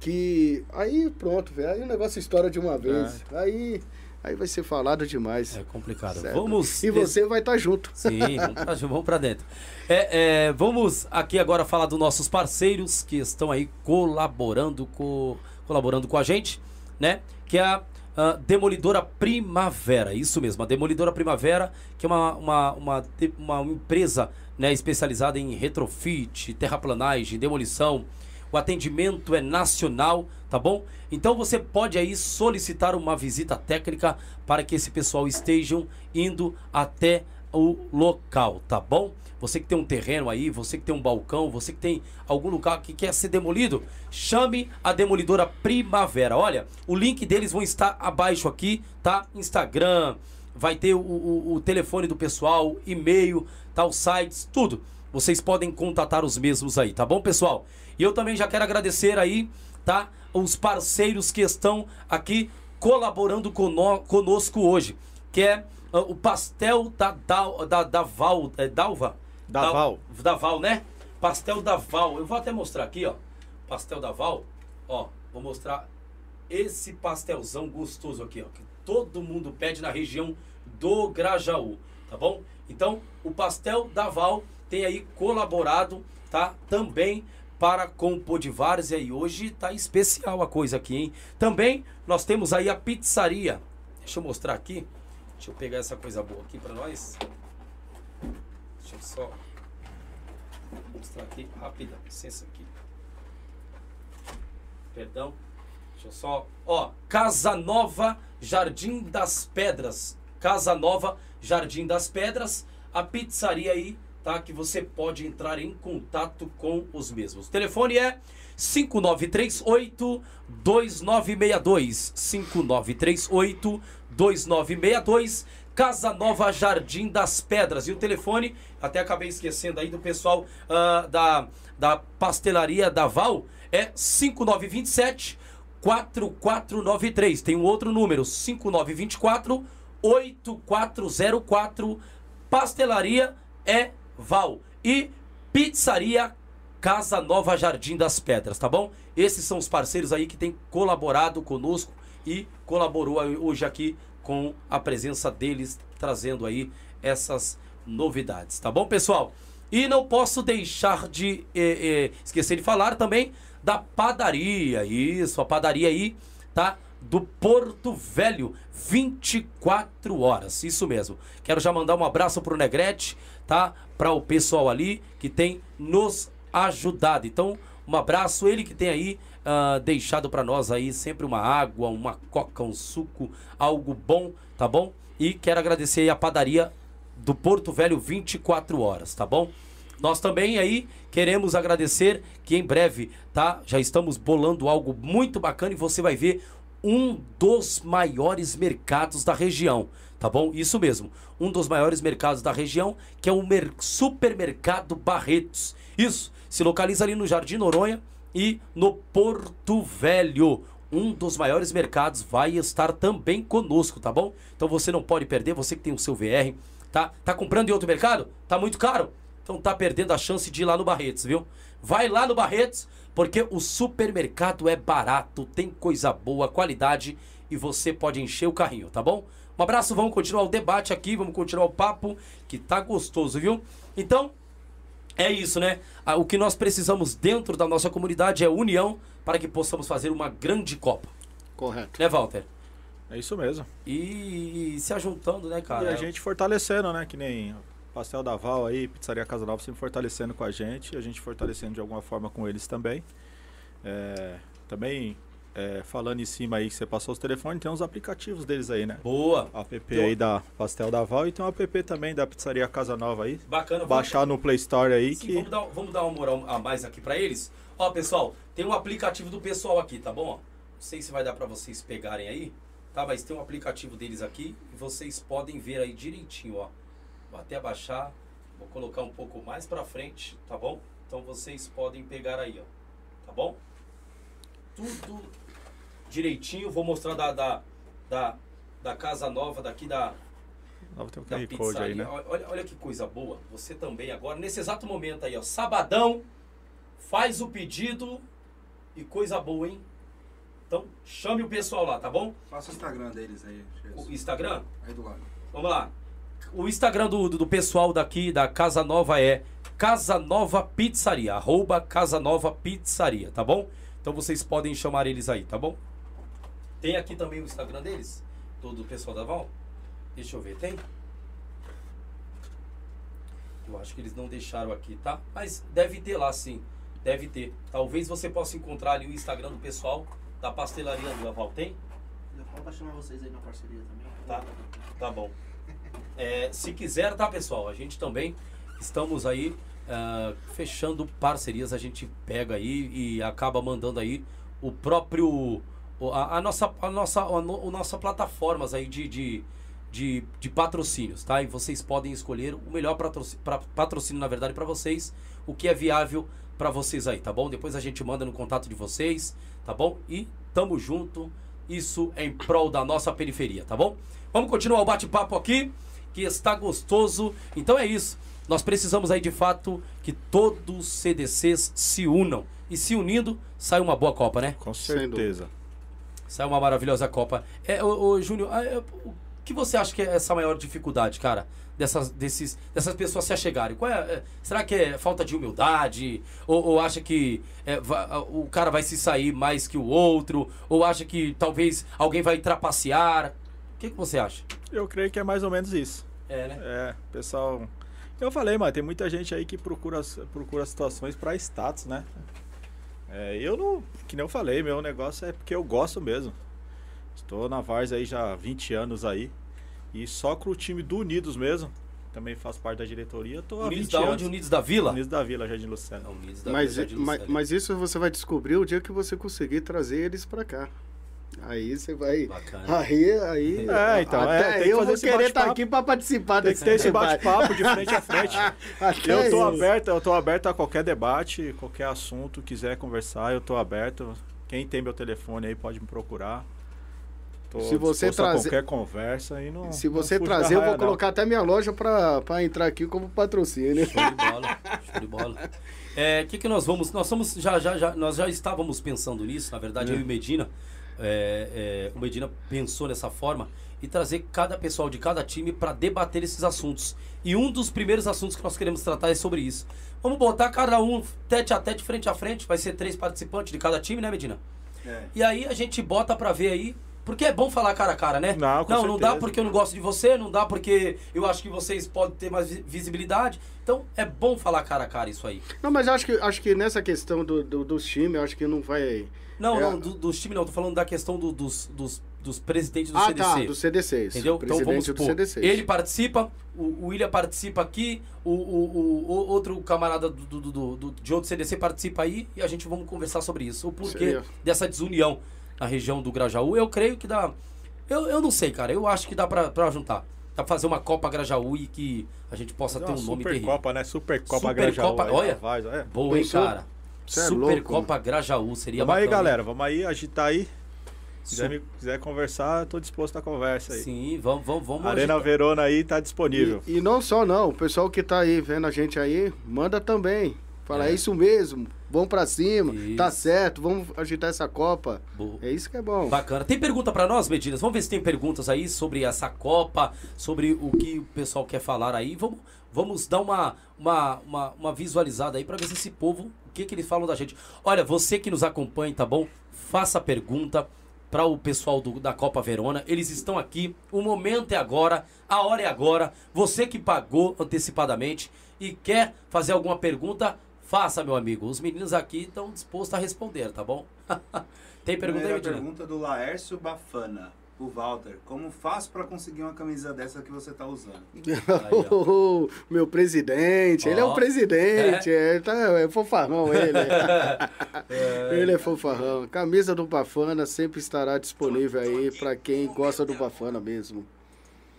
que aí pronto, velho, aí o negócio estoura de uma vez. É. Aí aí vai ser falado demais. É complicado. Certo? Vamos. E você vai estar tá junto. Sim, vamos vamos pra dentro. É, é, vamos aqui agora falar dos nossos parceiros que estão aí colaborando com, colaborando com a gente, né? Que é a Uh, Demolidora Primavera, isso mesmo, a Demolidora Primavera, que é uma, uma, uma, uma empresa né, especializada em retrofit, terraplanagem, demolição. O atendimento é nacional, tá bom? Então você pode aí solicitar uma visita técnica para que esse pessoal estejam indo até o local, tá bom? Você que tem um terreno aí, você que tem um balcão, você que tem algum lugar que quer ser demolido, chame a Demolidora Primavera. Olha, o link deles vão estar abaixo aqui, tá? Instagram, vai ter o, o, o telefone do pessoal, e-mail, tá? Os sites, tudo. Vocês podem contatar os mesmos aí, tá bom, pessoal? E eu também já quero agradecer aí, tá? Os parceiros que estão aqui colaborando conosco hoje, que é uh, o pastel da, da, da, da Val, é, Dalva? Da, Val. Da Val, né? Pastel da Val. Eu vou até mostrar aqui, ó. Pastel da Val. Ó, vou mostrar esse pastelzão gostoso aqui, ó. Que todo mundo pede na região do Grajaú, tá bom? Então, o pastel da Val tem aí colaborado, tá? Também para com o de Várzea e hoje tá especial a coisa aqui, hein? Também nós temos aí a pizzaria. Deixa eu mostrar aqui. Deixa eu pegar essa coisa boa aqui para nós. Deixa eu só mostrar aqui rápida, licença aqui. Perdão. Deixa eu só, ó, Casa Nova, Jardim das Pedras. Casa Nova, Jardim das Pedras, a pizzaria aí, tá? Que você pode entrar em contato com os mesmos. O telefone é 5938 2962 5938 2962 Casa Nova Jardim das Pedras. E o telefone, até acabei esquecendo aí do pessoal uh, da, da pastelaria da Val, é 5927 4493. Tem um outro número, 5924 8404. Pastelaria é Val. E Pizzaria Casa Nova Jardim das Pedras, tá bom? Esses são os parceiros aí que têm colaborado conosco e colaborou hoje aqui com a presença deles, trazendo aí essas novidades, tá bom, pessoal? E não posso deixar de eh, eh, esquecer de falar também da padaria, isso, a padaria aí, tá? Do Porto Velho, 24 horas, isso mesmo. Quero já mandar um abraço pro Negrete, tá? Para o pessoal ali que tem nos ajudado. Então, um abraço, ele que tem aí uh, deixado para nós aí sempre uma água, uma coca, um suco, algo bom, tá bom? E quero agradecer aí a padaria do Porto Velho 24 horas, tá bom? Nós também aí queremos agradecer que em breve, tá? Já estamos bolando algo muito bacana e você vai ver um dos maiores mercados da região, tá bom? Isso mesmo, um dos maiores mercados da região, que é o Supermercado Barretos. Isso, se localiza ali no Jardim Noronha, e no Porto Velho. Um dos maiores mercados vai estar também conosco, tá bom? Então você não pode perder, você que tem o seu VR, tá? Tá comprando em outro mercado? Tá muito caro? Então tá perdendo a chance de ir lá no Barretos, viu? Vai lá no Barretos, porque o supermercado é barato, tem coisa boa, qualidade e você pode encher o carrinho, tá bom? Um abraço, vamos continuar o debate aqui, vamos continuar o papo, que tá gostoso, viu? Então, É isso, né? O que nós precisamos dentro da nossa comunidade é união para que possamos fazer uma grande Copa. Correto. Né, Walter? É isso mesmo. E, se ajuntando, né, cara? e a gente fortalecendo, né? Que nem Pastel da Val aí, Pizzaria Casa Nova sempre fortalecendo com a gente. A gente fortalecendo de alguma forma com eles também. É, também é, falando em cima aí que você passou os telefones, tem uns aplicativos deles aí, né? Boa. O app aí da Pastel da Val e tem um app também da Pizzaria Casa Nova aí. Bacana. vamos- Baixar no Play Store aí Sim, que. vamos, dar, vamos dar uma moral a mais aqui pra eles. Ó, pessoal, tem um aplicativo do pessoal aqui, tá bom? Não sei se vai dar pra vocês pegarem aí, tá? Mas tem um aplicativo deles aqui e vocês podem ver aí direitinho, ó. Vou até abaixar, vou colocar um pouco mais pra frente, tá bom? Então vocês podem pegar aí, ó. Tá bom? Tudo direitinho, vou mostrar da, da, da, da casa nova daqui da, Nova tem um da QR Code aí, pizzaria. né? Olha, olha que coisa boa. Você também agora, nesse exato momento aí, ó, sabadão, faz o pedido e coisa boa, hein? Então, chame o pessoal lá, tá bom? Faça o Instagram deles aí. O Instagram, Aí do lado. vamos lá. O Instagram do, do, do pessoal daqui da Casa Nova é Casa Nova Pizzaria, arroba Casa Nova Pizzaria, tá bom? Então vocês podem chamar eles aí, tá bom? Tem aqui também o Instagram deles, do, do pessoal da Val? Deixa eu ver, tem? Eu acho que eles não deixaram aqui, tá? Mas deve ter lá sim, deve ter. Talvez você possa encontrar ali o Instagram do pessoal da pastelaria do Val, tem? Fala pra chamar vocês aí na parceria também. Tá, tá bom. É, se quiser, tá, pessoal? A gente também estamos aí ah, fechando parcerias. A gente pega aí e acaba mandando aí o próprio. A, a nossa, a nossa, a no- a nossa plataformas aí de, de, de, de patrocínios, tá? E vocês podem escolher o melhor patrocínio, patrocínio na verdade, para vocês, o que é viável para vocês aí, tá bom? Depois a gente manda no contato de vocês, tá bom? E tamo junto. Isso é em prol da nossa periferia, tá bom? Vamos continuar o bate-papo aqui, que está gostoso. Então é isso. Nós precisamos aí de fato que todos os CDCs se unam. E se unindo, sai uma boa Copa, né? Com certeza. Sai uma maravilhosa Copa. É, ô, ô, Júnior, ah, é, o que você acha que é essa maior dificuldade, cara? Dessas, desses, dessas pessoas se achegarem? Qual é, é- será que é falta de humildade? Ou, ou acha que é, va- o cara vai se sair mais que o outro? Ou acha que talvez alguém vai trapacear? O que, que você acha? Eu creio que é mais ou menos isso. É, né? É, pessoal. Eu falei, mano, tem muita gente aí que procura, procura situações pra status, né? É, eu não. Que nem eu falei, meu negócio é porque eu gosto mesmo. Estou na Vars aí já há 20 anos aí. E só com o time do Unidos mesmo. Também faço parte da diretoria. Tô há Unidos 20 da anos. onde? Unidos da Vila? Unidos da Vila, Jardim Lucena. Não, Unidos da Mas, Vila, Jardim mas, Lucélia. mas isso você vai descobrir o dia que você conseguir trazer eles pra cá. Aí você vai. Bacana. Aí, aí. É, então, é, até tem que eu fazer vou esse querer estar bate-papo. aqui pra participar Tem desse que ter esse debate. bate-papo de frente a frente. Até Eu tô isso. aberto, eu tô aberto a qualquer debate, qualquer assunto, quiser conversar, eu tô aberto. Quem tem meu telefone aí pode me procurar. Tô Se você trazer- qualquer conversa e não. Se não você da trazer, eu vou não. colocar até minha loja pra, pra entrar aqui como patrocínio. Show de bola, show de bola. É, o que, que nós vamos. Nós somos. Já, já, já, nós já estávamos pensando nisso, na verdade, eu e o Medina. É, é, o Medina pensou nessa forma e trazer cada pessoal de cada time para debater esses assuntos. E um dos primeiros assuntos que nós queremos tratar é sobre isso. Vamos botar cada um tete a tete, frente a frente. Vai ser três participantes de cada time, né, Medina? É. E aí a gente bota pra ver aí. Porque é bom falar cara a cara, né? Não, com não, não dá certeza. porque eu não gosto de você, não dá porque eu acho que vocês podem ter mais vi- visibilidade. Então é bom falar cara a cara isso aí. Não, mas eu acho que, acho que nessa questão do, do- dos times, eu acho que não vai. Não, É. não, do- dos times não, tô falando da questão do- dos, dos, dos presidentes do ah, CDC. tá, do CDCs. Entendeu? Então vamos Presidente do supor, CDCs. ele participa, o, o William participa aqui, o, o, o- o outro camarada do, do- do- do- de outro CDC participa aí e a gente vamos conversar sobre isso. O porquê Seria. dessa desunião na região do Grajaú. Eu creio que dá. Eu, eu não sei, cara. Eu acho que dá pra, pra juntar. Dá pra fazer uma Copa Grajaú e que a gente possa ter Uma um nome Super terrível. Copa, né? Super Copa Super Grajaú Copa, aí, olha. Vaz, é. Boa, hein, cara? Cê é Super louco, Copa Grajaú seria Vamos aí, bacana, hein? galera. Vamos aí agitar aí. Se quiser, me, quiser conversar, eu tô disposto à conversa aí. Sim, vamos, vamos, vamos. Arena agitar. Verona aí tá disponível. E, e não só não, o pessoal que tá aí vendo a gente aí, manda também. Fala, É. é, isso mesmo. vamos pra cima, tá Isso. certo, vamos agitar essa Copa. Boa. É isso que é bom. Bacana. Tem pergunta pra nós, Medinas? Vamos ver se tem perguntas aí sobre essa Copa, sobre o que o pessoal quer falar aí. Vamos, vamos dar uma, uma, uma, uma visualizada aí pra ver se esse povo, o que, que eles falam da gente. Olha, você que nos acompanha, tá bom? Faça a pergunta para o pessoal do- da Copa Verona. Eles estão aqui. O momento é agora, a hora é agora. Você que pagou antecipadamente e quer fazer alguma pergunta, faça, meu amigo. Os meninos aqui estão dispostos a responder, tá bom? tem pergunta aí, Primeira Medina? pergunta do Laércio Bafana. O Walter, como faço pra conseguir uma camisa dessa que você tá usando? Aí, ó. O meu presidente, ele é o presidente, é, tá, é fofarrão ele. ele é fofarrão. Camisa do Bafana sempre estará disponível aí pra quem gosta do Bafana mesmo.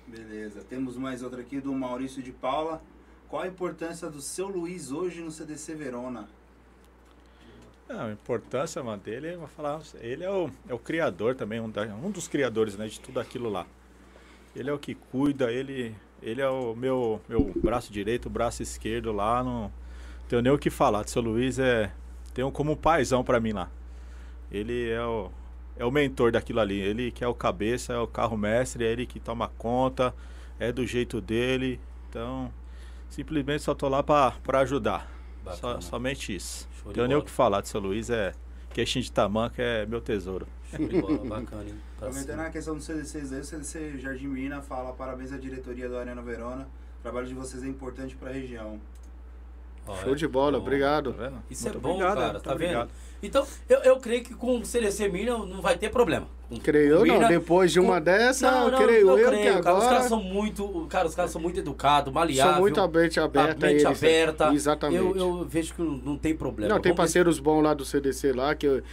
Beleza. Temos mais outra aqui do Maurício de Paula. Qual a importância do seu Luiz hoje no CDC Verona? Não, a importância, mano, dele, eu vou falar, ele é o, é o criador também, um, da- um dos criadores, né, de tudo aquilo lá. Ele é o que cuida, ele, ele é o meu, meu braço direito, o braço esquerdo lá, não tenho nem o que falar. O seu Luiz é, tem um como um paizão pra mim lá. Ele é o, é o mentor daquilo ali, ele que é o cabeça, é o carro mestre, é ele que toma conta, é do jeito dele, então simplesmente só tô lá pra ajudar. Só- somente isso. Show Tenho nem o que falar do seu Luiz, é queixinho de tamanco, é meu tesouro. Show de bola, bacana, hein? Cima. a questão do CDC, aí, o CDC Jardim Mina fala parabéns à diretoria do Arena Verona. O trabalho de vocês é importante para a região. Ó, Show é. de bola, Ó, obrigado. Tá vendo? Isso é Muito bom, obrigado, cara, tá obrigado. vendo? Então, eu, eu creio que com o CDC Mina não vai ter problema. Com- Creio eu não, depois de uma com- dessa, Não, não, creio eu, que cara. Os caras agora são muito, cara, os caras são muito educados, maleáveis. são muito mente aberta. mente eles- aberta. Exatamente. Eu, eu vejo que não, não tem problema. Não, tem Vamos ver- parceiros bons lá do CDC lá que, eu-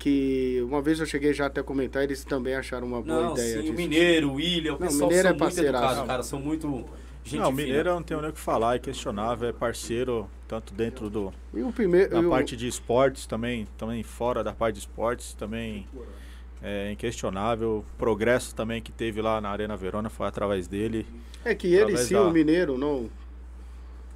que uma vez eu cheguei já até a comentar, eles também acharam uma boa Não, ideia sim, disso. o Mineiro, o William, o Não, pessoal Mineiro são é muito educados, cara, são muito gente não, o. Mineiro eu não tenho nem o que falar, é questionável, é parceiro, tanto dentro do, E o primeiro. da o- parte de esportes também, também fora da parte de esportes, também é inquestionável. O progresso também que teve lá na Arena Verona foi através dele. É que ele sim, da- o Mineiro, não.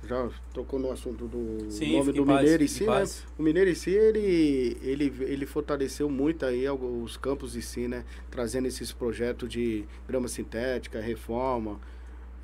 Já tocou no assunto do Sim, nome do paz, Mineiro em si, né? O Mineiro em si, ele, ele, ele fortaleceu muito aí os campos em si, né? Trazendo esses projetos de grama sintética, reforma,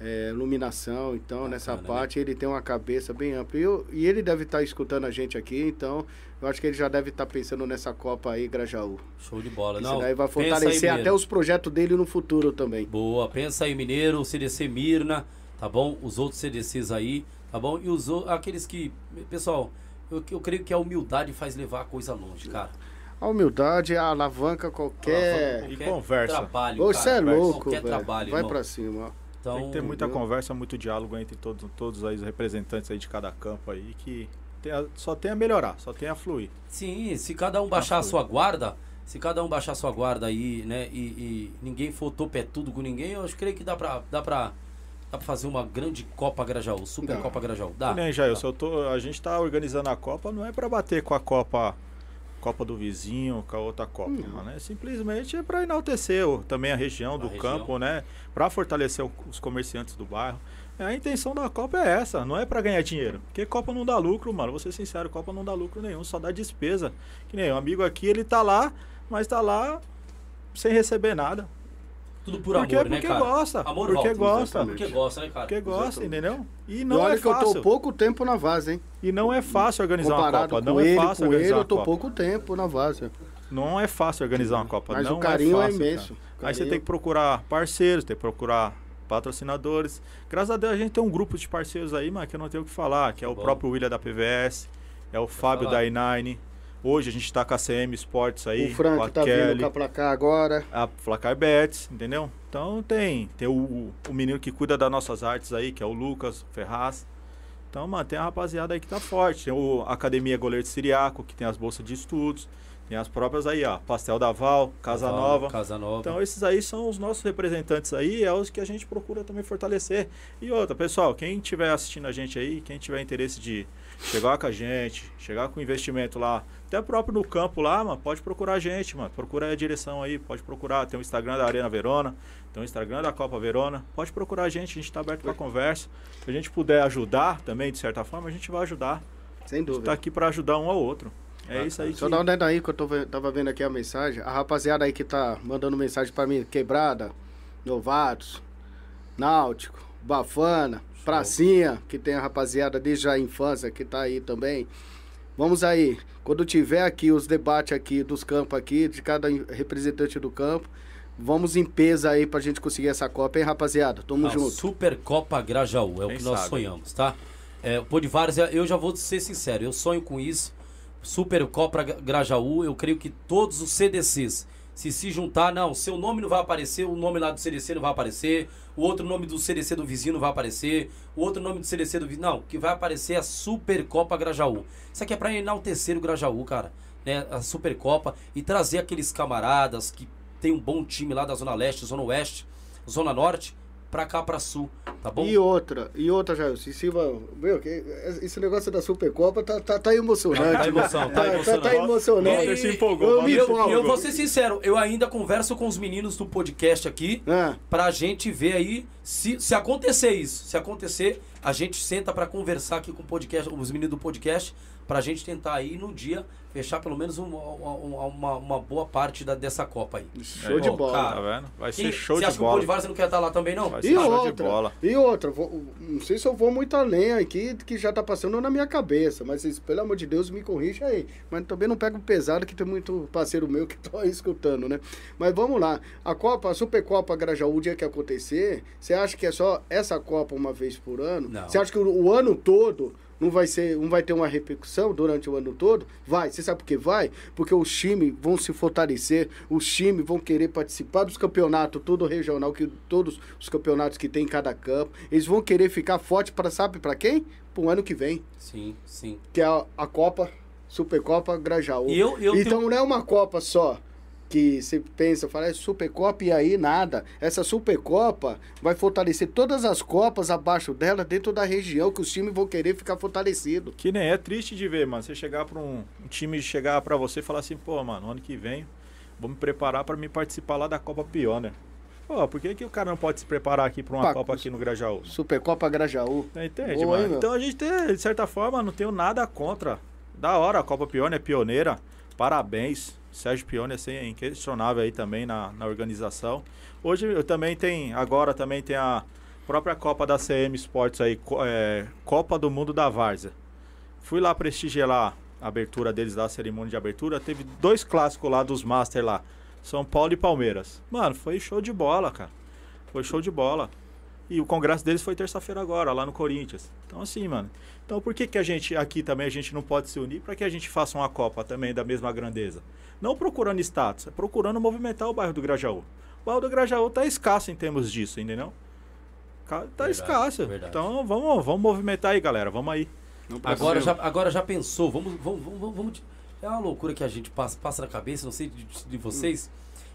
é, iluminação. Então, nessa Bacana, né? parte, ele tem uma cabeça bem ampla. E, eu- e ele deve estar escutando a gente aqui, então eu acho que ele já deve estar pensando nessa Copa aí, Grajaú. Show de bola. Isso Não, daí vai fortalecer até os projetos dele no futuro também. Boa, pensa aí, Mineiro, CDC Mirna, tá bom? Os outros CDCs aí, tá bom? E os aqueles que. Pessoal, eu, eu creio que a humildade faz levar a coisa longe, cara. A humildade alavanca qualquer. E conversa. Trabalho, Você é louco, qualquer velho. trabalho, Vai irmão. pra cima. ó. Então, Tem que ter muita entendeu? conversa, muito diálogo entre todos, todos aí os representantes aí de cada campo aí, que tem a- só tem a melhorar, só tem a fluir. Sim, se cada um baixar a sua guarda, se cada um baixar a sua guarda aí, né, e, e ninguém for topetudo com ninguém, eu acho creio que dá pra, dá pra, dá pra fazer uma grande Copa Grajaú, Super Dá. Copa Grajaú. Dá. Que nem, Jailson, eu tô, a gente tá organizando a Copa, não é pra bater com a Copa Copa do vizinho, com a outra Copa, Não. mano. É simplesmente para enaltecer o- também a região do região. campo, né? Para fortalecer o- os comerciantes do bairro. É, A intenção da Copa é essa, não é para ganhar dinheiro. Porque Copa não dá lucro, mano. Vou ser sincero, Copa não dá lucro nenhum, só dá despesa. Que nem um amigo aqui, ele tá lá, mas tá lá sem receber nada. Tudo por Porque- amor, né, porque cara? gosta, Amor porque volta, gosta. Porque gosta, né, cara? Porque gosta, Exatamente. entendeu? E E não olha é que eu fácil. tô pouco tempo na vaza, hein? E não é fácil organizar uma Comparado Copa. com Não ele, é fácil com ele, organizar eu uma tô Copa. pouco tempo na vaza. Não é fácil organizar uma Copa. Mas não o carinho é, fácil, cara. imenso. Aí você tem que procurar parceiros, tem que procurar patrocinadores. Graças a Deus a gente tem um grupo de parceiros aí, mas que eu não tenho o que falar, que é o Bom. próprio William da PVS, é o Fábio da i9. Hoje a gente tá com a CM Sports aí, O Frank com a tá Kelly, vindo cá pra cá agora. a Flacar Bets, entendeu? Então tem, tem o, o menino que cuida das nossas artes aí, que é o Lucas Ferraz. Então, mano, tem a rapaziada aí que tá forte. Tem o Academia Goleiro de Siriaco, que tem as bolsas de estudos. Tem as próprias aí, ó, Pastel da Val, Casa Nova. Casa Nova. Então esses aí são os nossos representantes aí, é os que a gente procura também fortalecer. E outra, pessoal, quem estiver assistindo a gente aí, quem tiver interesse de chegar com a gente, chegar com investimento lá, até próprio no campo lá, mano, pode procurar a gente, mano. Procura a direção aí, pode procurar. Tem o Instagram da Arena Verona, tem o Instagram da Copa Verona. Pode procurar a gente, a gente tá aberto pra conversa. Se a gente puder ajudar também, de certa forma, a gente vai ajudar. Sem Tá dúvida. aqui pra ajudar um ao outro. É isso aí que... Só dá uma olhada aí que eu tô, tava vendo aqui a mensagem. A rapaziada aí que tá mandando mensagem pra mim, quebrada, novatos, náutico, bafana, pracinha, que tem a rapaziada desde a infância que tá aí também. Vamos aí, quando tiver aqui os debates aqui dos campos aqui, de cada representante do campo, vamos em peso aí pra gente conseguir essa Copa, hein, rapaziada? Tamo A junto. Supercopa Grajaú, é o Quem que nós sabe? sonhamos, tá? É, o Pô de Várzea, eu já vou ser sincero, eu sonho com isso. Supercopa Gra- Grajaú, eu creio que todos os CDCs, se se juntar, não, seu nome não vai aparecer, o nome lá do CDC não vai aparecer, o outro nome do CDC do vizinho não vai aparecer, o outro nome do CDC do vizinho, não, que vai aparecer é a Supercopa Grajaú. Isso aqui é pra enaltecer o Grajaú, cara, né? A Supercopa e trazer aqueles camaradas que tem um bom time lá da Zona Leste, Zona Oeste, Zona Norte, pra cá, pra Sul, tá bom? E outra, e outra, Jair, se Silva, meu, que esse negócio da Supercopa tá, tá, tá emocionante. Tá emoção, tá tá, tá, emocionante. tá emocionante. Walter se empolgou, Eu Walter me E eu, vou ser sincero, eu ainda converso com os meninos do podcast aqui Ah, pra gente ver aí se, se acontecer isso. Se acontecer, a gente senta pra conversar aqui com o podcast, os meninos do podcast, pra gente tentar aí no dia fechar pelo menos uma, uma, uma, uma boa parte da, dessa Copa aí. show É, de bola. cara, Tá vendo? Vai ser show você de acha que o bola. de Várzea não quer estar lá também, não? Vai E ser show de outra, bola. e outra, vou- não sei se eu vou muito além aqui, que já tá passando na minha cabeça, mas pelo amor de Deus, me corrija aí. Mas também não pego pesado, que tem muito parceiro meu que tá escutando, né? Mas vamos lá, a Copa, a Supercopa Grajaú, o dia que acontecer, você acha que é só essa Copa uma vez por ano? Não. Você acha que o, o ano todo não vai, ser, não vai ter uma repercussão durante o ano todo? Vai, você sabe por que vai? Porque os times vão se fortalecer, os times vão querer participar dos campeonatos, todo regional, que todos os campeonatos que tem em cada campo, eles vão querer ficar forte para sabe para quem? Pro ano que vem, Sim, sim. que é a, a Copa, Supercopa Grajaú. Eu- eu então tenho- não é uma Copa só que você pensa, fala, é Supercopa e aí nada. Essa Supercopa vai fortalecer todas as copas abaixo dela dentro da região que os times vão querer ficar fortalecidos. Que nem é triste de ver, mano. Você chegar pra um, um time chegar pra você e falar assim, pô, mano, ano que vem vou me preparar pra me participar lá da Copa Pioneer. Pô, por que, que o cara não pode se preparar aqui pra uma Copa aqui no Grajaú? Supercopa Grajaú. Entende, Boa, mano? Então a gente tem, de certa forma, não tenho nada contra. Da hora, a Copa Pioneer é pioneira. Parabéns. Sérgio Pioneer é inquestionável aí também na, na organização. Hoje eu também tenho, agora também tem a própria Copa da CM Sports aí, é, Copa do Mundo da Várzea. Fui lá prestigiar lá a abertura deles, da cerimônia de abertura. Teve dois clássicos lá dos Master lá. São Paulo e Palmeiras. Mano, foi show de bola, cara. Foi show de bola. E o congresso deles foi terça-feira agora, lá no Corinthians. Então, assim, mano. Então, por que, que a gente aqui também a gente não pode se unir para que a gente faça uma Copa também da mesma grandeza? Não procurando status, é procurando movimentar o bairro do Grajaú. O bairro do Grajaú tá escasso em termos disso, entendeu? Tá Verdade, escasso. verdade. Então, vamos, vamos movimentar aí, galera. Vamos aí. Agora já, agora já pensou, vamos, vamos, vamos, vamos- vamos- É uma loucura que a gente passa, passa na cabeça, não sei de, de vocês,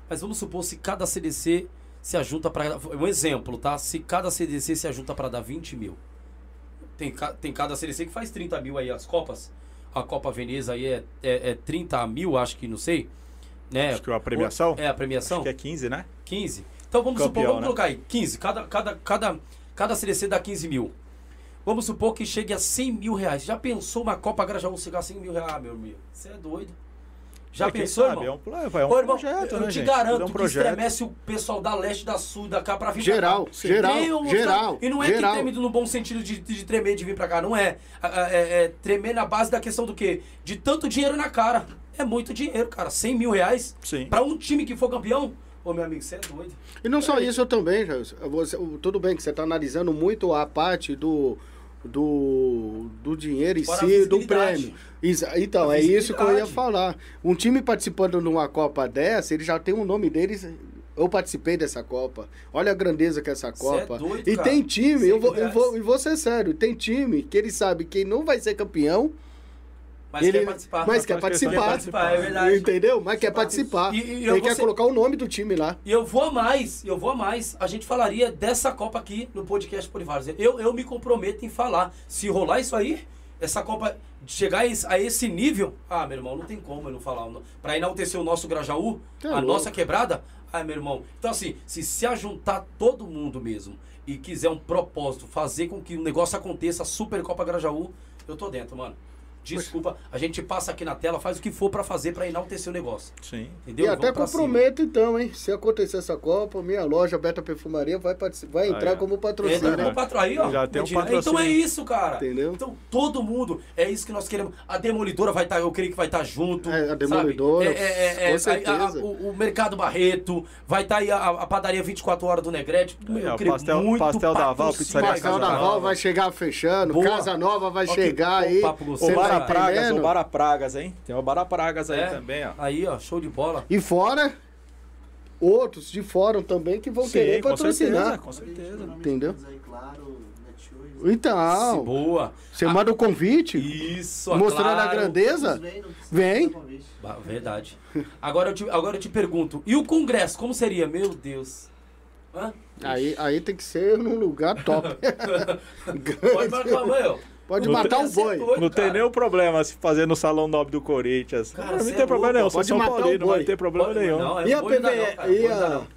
mas vamos supor se cada CDC se ajunta para. Um exemplo, tá? Se cada CDC se ajunta para dar 20 mil. Tem, tem cada CDC que faz 30 mil aí as Copas. A Copa Veneza aí é, é, é 30 mil, acho que não sei. Né? Acho que é a premiação? É, a premiação. Acho que é 15, né? 15. Então vamos Campeão, supor, vamos né? colocar aí, 15. Cada, cada, cada, cada CDC dá 15 mil. Vamos supor que chegue a 100 mil reais. Já pensou uma Copa Grajaú chegar a 100 mil reais? Ah, meu amigo, você é doido. Já É, pensou, sabe? irmão? É um, é um Ô, irmão, projeto, eu né, te gente? garanto é um que projeto. estremece o pessoal da leste, da sul, da cá pra vir pra Geral, cá. geral, um- geral, E não é geral. que treme no bom sentido de, de tremer, de vir pra cá. Não é. É, é- tremer na base da questão do quê? De tanto dinheiro na cara. É muito dinheiro, cara. 100 mil reais Sim. pra um time que for campeão. Ô, meu amigo, você é doido. E não só isso também, Jair. Você, tudo bem que você está analisando muito a parte do, do, do dinheiro em Fora si, do prêmio. Então, é isso que eu ia falar. Um time participando de uma Copa dessa, ele já tem o nome deles. Eu participei dessa Copa. Olha a grandeza que é essa é Copa. doido, e cara. tem time, eu vou, mil eu, vou, eu vou ser sério, tem time que ele sabe que não vai ser campeão, Mas ele, quer participar. mas Mas quer quer participar. participar, é verdade. Entendeu? Mas quer participar. E- e ele quer ser- colocar o nome do time lá. E eu vou a mais, eu vou a mais. A gente falaria dessa Copa aqui no podcast Polivários. Eu, eu me comprometo em falar. Se rolar isso aí, essa Copa chegar a esse, nível, ah, meu irmão, não tem como eu não falar. Pra enaltecer o nosso Grajaú, Tá a louco. nossa quebrada, ah, meu irmão. Então, assim, se se ajuntar todo mundo mesmo e quiser um propósito, fazer com que o negócio aconteça, a Supercopa Grajaú, eu tô dentro, mano. Desculpa, a gente passa aqui na tela, faz o que for pra fazer pra enaltecer o negócio. Sim. Entendeu? E até Vamos cima. comprometo então, hein? Se acontecer essa Copa, minha loja Beta Perfumaria vai, vai entrar Aí, ó. como Entra patrocínio, como né? patro... Aí, ó. Já tem um patrocínio. Então é isso, cara. Entendeu? Então todo mundo, é isso que nós queremos. A Demolidora vai estar, eu creio que vai estar junto. É, a sabe? Demolidora, É, é, é, com é, a- a- certeza. o, o Mercado Barreto, vai estar aí a, a padaria 24 horas do Negrete. Ó, creio pastel- muito pastel da Val, patrocínio. pizzaria Pastel da. Val vai chegar fechando, Boa. Casa Nova vai que- chegar aí. papo gostoso. Você O Bara tá Pragas, entendendo? o Bara Pragas, hein? Tem o Bara Pragas aí É. também, ó. Aí, ó, show de bola. E fora, outros de fora também que vão Sim, querer com patrocinar. certeza, com certeza. Entendeu? Então, Boa. você manda o convite, Isso, mostrando a claro. grandeza. Vem, Verdade. Agora eu, te, agora eu te pergunto, e o Congresso, como seria? Meu Deus. Hã? Aí, aí tem que ser num lugar top. Pode marcar, meu. Pode O matar um Congresso é boi. doido, Não tem cara. nenhum problema se fazer no Salão Nobre do Corinthians. Cara, cê não tem é problema louco, nenhum. Sou pode São matar o Paulino, não boi. vai ter problema Pode- nenhum. Não, é E a não não, cara, E não a- não.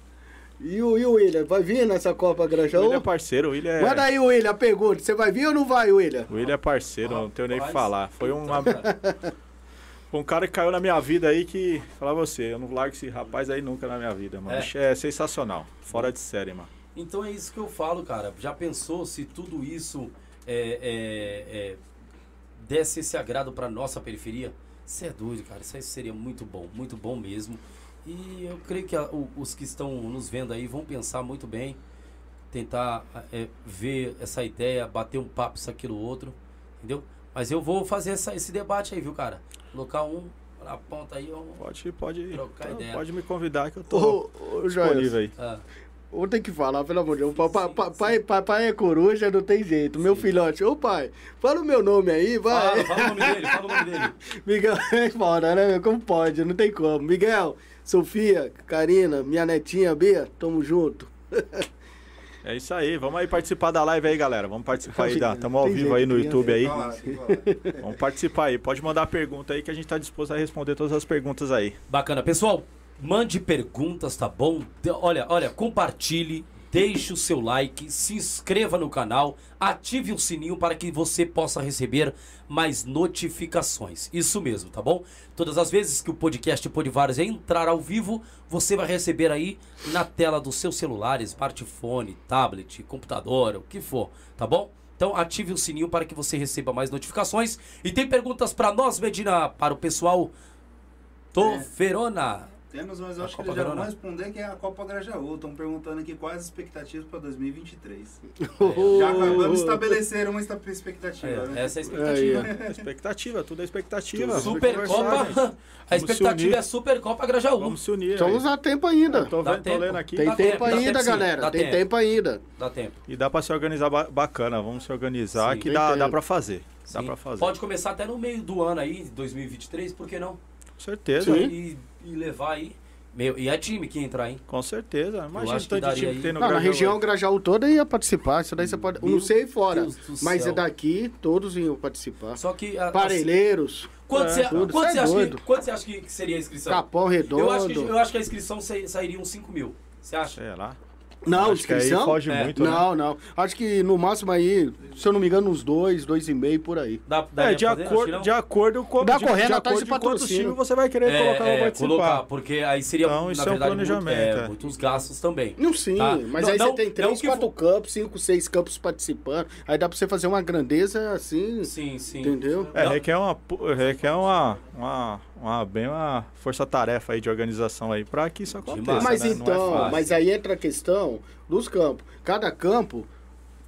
E o, e o William? Vai vir nessa Copa O Grajaú? William é parceiro, o William é... Manda aí, William, a pergunta. Você vai vir ou não vai, William? O William é parceiro, não tenho nem o que falar. Foi uma... um cara que caiu na minha vida aí que... Falar você, eu não largo esse rapaz aí nunca na minha vida, mano. É. É, é sensacional. Fora de série, mano. Então é isso que eu falo, cara. Já pensou se tudo isso é, é, é, desse esse agrado pra nossa periferia? Você é doido, cara. Isso aí seria muito bom, muito bom mesmo. E eu creio que a- o- os que estão nos vendo aí vão pensar muito bem, tentar é, ver essa ideia, bater um papo, isso, aquilo, outro, entendeu? Mas eu vou fazer essa- esse debate aí, viu, cara? Colocar um na ponta aí, um... Pode, pode, Trocar ideia. pode me convidar que eu tô Ô, ô disponível aí. ah, vou ter que falar, pelo amor de Deus. Papai, papai, papai é coruja, não tem jeito. Meu filhote, ô pai, fala o meu nome aí, vai. fala, fala o nome dele, fala o nome dele. Miguel é foda, né? meu? Como pode? Não tem como. Miguel, Sofia, Karina, minha netinha Bia, tamo junto. É isso aí, vamos aí participar da live aí, galera. Vamos participar aí, estamos ao Tem vivo aí no. YouTube aí. Vamos participar aí, pode mandar pergunta aí que a gente tá disposto a responder todas as perguntas aí. Bacana. Pessoal, mande perguntas, tá bom? De- olha, olha, compartilhe, deixe o seu like, se inscreva no canal, ative o sininho para que você possa receber mais notificações. Isso mesmo, tá bom? Todas as vezes que o podcast Podivários entrar ao vivo, você vai receber aí na tela do seu celular, smartphone, tablet, computador, o que for, tá bom? Então ative o sininho para que você receba mais notificações. E tem perguntas para nós, Medina, para o pessoal do É. Mas eu A acho que Copa eles já vão responder que é a Copa Grajaú. Estão perguntando aqui quais as expectativas para 2023. Ô, Já vamos estabelecer uma esta- expectativa, É, né? essa é a expectativa. Aí, Expectativa, tudo é expectativa. Supercopa. A Vamos expectativa é Supercopa Grajaú. Vamos se unir. Estamos aí. a tempo ainda. Eu tô, Dá vendo, tô tempo. lendo aqui. Tem Dá tempo, tempo, dá ainda, tempo galera. dá Tem tempo. tempo ainda. Dá tempo. E dá pra se organizar ba- bacana, vamos se organizar Sim. que Tem dá, dá pra fazer. Dá Sim. pra fazer. Pode começar até no meio do ano aí, 2023, por que não? Com certeza. E, e levar aí. Meu, e é time que entrar, hein? com certeza. Imagina o tanto de time aí. que tem no Não, na Grajaú. região Grajaú toda ia participar. Isso daí você pode. Meu não sei fora. Mas céu. é daqui, todos iam participar. Só que. a- Parelheiros, Quanto É, você você é acha, que- quanto acha que que seria a inscrição? Capão Redondo. eu, acho que, eu acho que a inscrição sa- sairia uns 5 mil. Você acha? Sei lá. Não, Acho que aí inscrição? foge É. muito, né? Não, não. Acho que no máximo aí, se eu não me engano, uns dois, dois e meio por aí. Dá, daria É, de, pra fazer? Que não. de acordo com Dá de, correndo de atrás acordo de quantos times você vai querer colocar pra participar. colocar, porque aí seria, Então, na isso é um verdade, muito- planejamento, é, é. muitos gastos também. Não, sim, Tá. mas Não, aí não- você tem não três, que quatro vo- campos, cinco, seis campos participando. Aí dá pra você fazer uma grandeza assim, Sim, sim. entendeu? É, Não. requer uma, requer uma, uma, uma bem uma força-tarefa aí de organização aí pra que isso aconteça, Demais. Mas né? É então, fácil. mas aí entra a questão dos campos. Cada campo,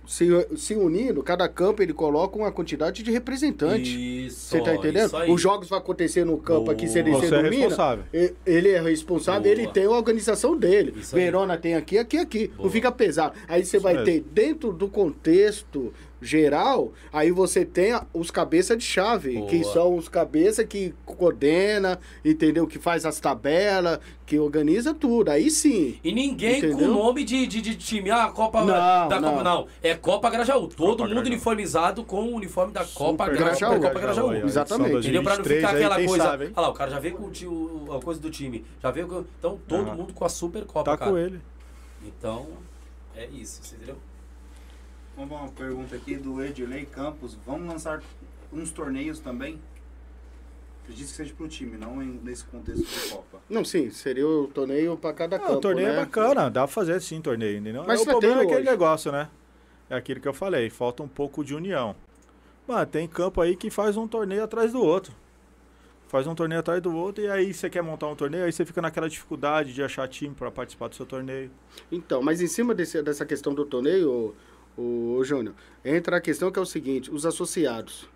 se, se unindo, cada campo ele coloca uma quantidade de representantes. Isso. Você tá entendendo? isso aí. Os jogos vão acontecer no campo aqui, se ele Você se é domina. responsável. Ele é responsável, Boa. ele tem a organização dele. Isso aí. Verona tem aqui, aqui, aqui. Boa. Não fica pesado. Aí você vai mesmo. ter, dentro do contexto geral, aí você tem os cabeça de chave, Boa. que são os cabeça que coordena, entendeu? Que faz as tabelas, que organiza tudo. Aí sim. E ninguém com Entendeu? nome de, de, de time. Ah, Copa Não, da não. Copa. Não. É Copa Grajaú. Todo Copa mundo Grajaú. uniformizado com o uniforme da Copa Super Grajaú. Grajaú. Copa Grajaú. ó, Exatamente. Entendeu? Pra não 2023 ficar aquela coisa. sabe, hein? Olha lá, o cara já veio com o, ti- o- a coisa do time. Já veio com. Então, todo Aham. mundo com a Super Copa, Tá cara. com ele. Então, é isso, entendeu? Vamos uma pergunta aqui do Edilei Campos. Vamos lançar alguns torneios também? Acredito que seja pro time, não em- nesse contexto de Copa. Não, sim, seria o torneio para cada Ah, campo, o torneio né? é bacana, dá pra fazer sim torneio, entendeu? Mas É, o problema é aquele hoje. negócio, né? É aquilo que eu falei, falta um pouco de união. Mano, tem campo aí que faz um torneio atrás do outro. Faz um torneio atrás do outro e aí você quer montar um torneio, aí você fica naquela dificuldade de achar time pra participar do seu torneio. Então, mas em cima desse- dessa questão do torneio, o, Júnior, entra a questão que é o seguinte, os associados.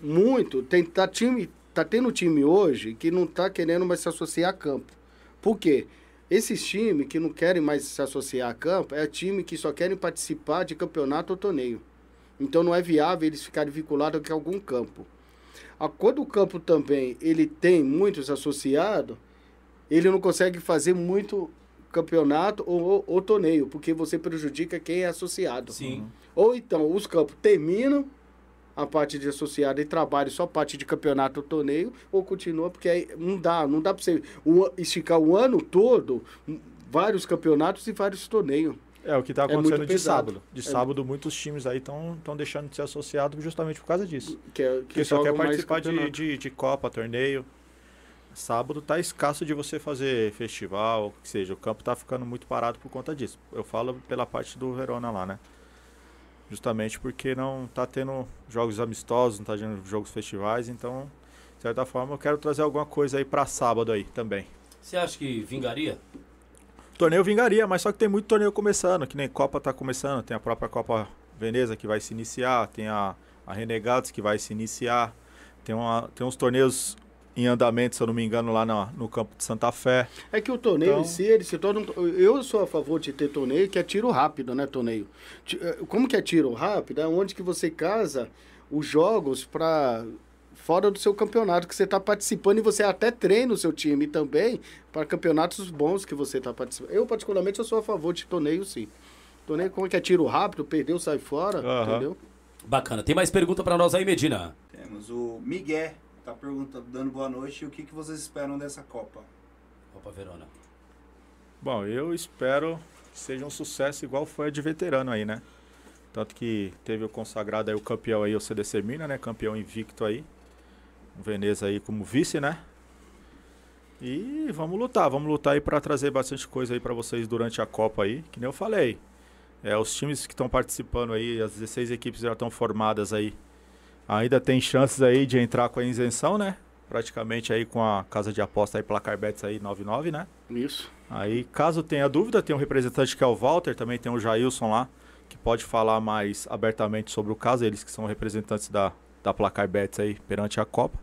Muito, tem, tá, time, tá tendo time hoje que não tá querendo mais se associar a campo. Por quê? Esses times que não querem mais se associar a campo é time que só querem participar de campeonato ou torneio. Então não é viável eles ficarem vinculados a algum campo. A, quando o campo também ele tem muitos associados, ele não consegue fazer muito campeonato ou, ou, ou torneio, porque você prejudica quem é associado. Sim. Ou então os campos terminam a parte de associado e trabalham só parte de campeonato ou torneio, ou continua, porque aí não dá, não dá para você o- esticar o ano todo um, vários campeonatos e vários torneios. É o que tá É acontecendo de pesado. sábado. De É. sábado, muitos times aí estão deixando de ser associados justamente por causa disso. Que, é, que Porque só quer participar de, de, de Copa, torneio. Sábado tá escasso de você fazer festival, o que seja. O campo tá ficando muito parado por conta disso. Eu falo pela parte do Verona lá, né? Justamente porque não tá tendo jogos amistosos, não tá tendo jogos festivais, então, de certa forma, eu quero trazer alguma coisa aí pra sábado aí também. Você acha que vingaria? Torneio vingaria, mas só que tem muito torneio começando, que nem Copa tá começando, tem a própria Copa Veneza que vai se iniciar, tem a, a Renegados que vai se iniciar, tem, uma, tem uns torneios em andamento, se eu não me engano, lá na- no campo de Santa Fé. É que o torneio Então- em si, ele se torna. um- Eu sou a favor de ter torneio que é tiro rápido, né? Torneio. Eh, Como que é tiro rápido? É onde que você casa os jogos para fora do seu campeonato que você está participando e você até treina o seu time também para campeonatos bons que você está participando. Eu, particularmente, eu sou a favor de torneio, sim. Torneio como que é tiro rápido, perdeu, sai fora, entendeu? Bacana. Tem mais pergunta pra nós aí, Medina? Temos o Miguel, tá perguntando, dando boa noite, e o que, que vocês esperam dessa Copa? Opa, Verona. Bom, eu espero que seja um sucesso igual foi a de veterano aí, né? Tanto que teve o consagrado aí, o campeão aí, o CDC Mina, né? Campeão invicto aí. O Veneza aí como vice, né? E vamos lutar, vamos lutar aí pra trazer bastante coisa aí pra vocês durante a Copa aí, que nem eu falei. É, os times que estão participando aí, as 16 equipes já estão formadas aí. Ainda tem chances aí de entrar com a isenção, né? Praticamente aí com a casa de aposta aí, Placar Bets aí 99, né? Isso. Aí, caso tenha dúvida, tem um representante que é o Walter, também tem o Jailson lá, que pode falar mais abertamente sobre o caso, eles que são representantes da, da Placar Bets aí perante a Copa.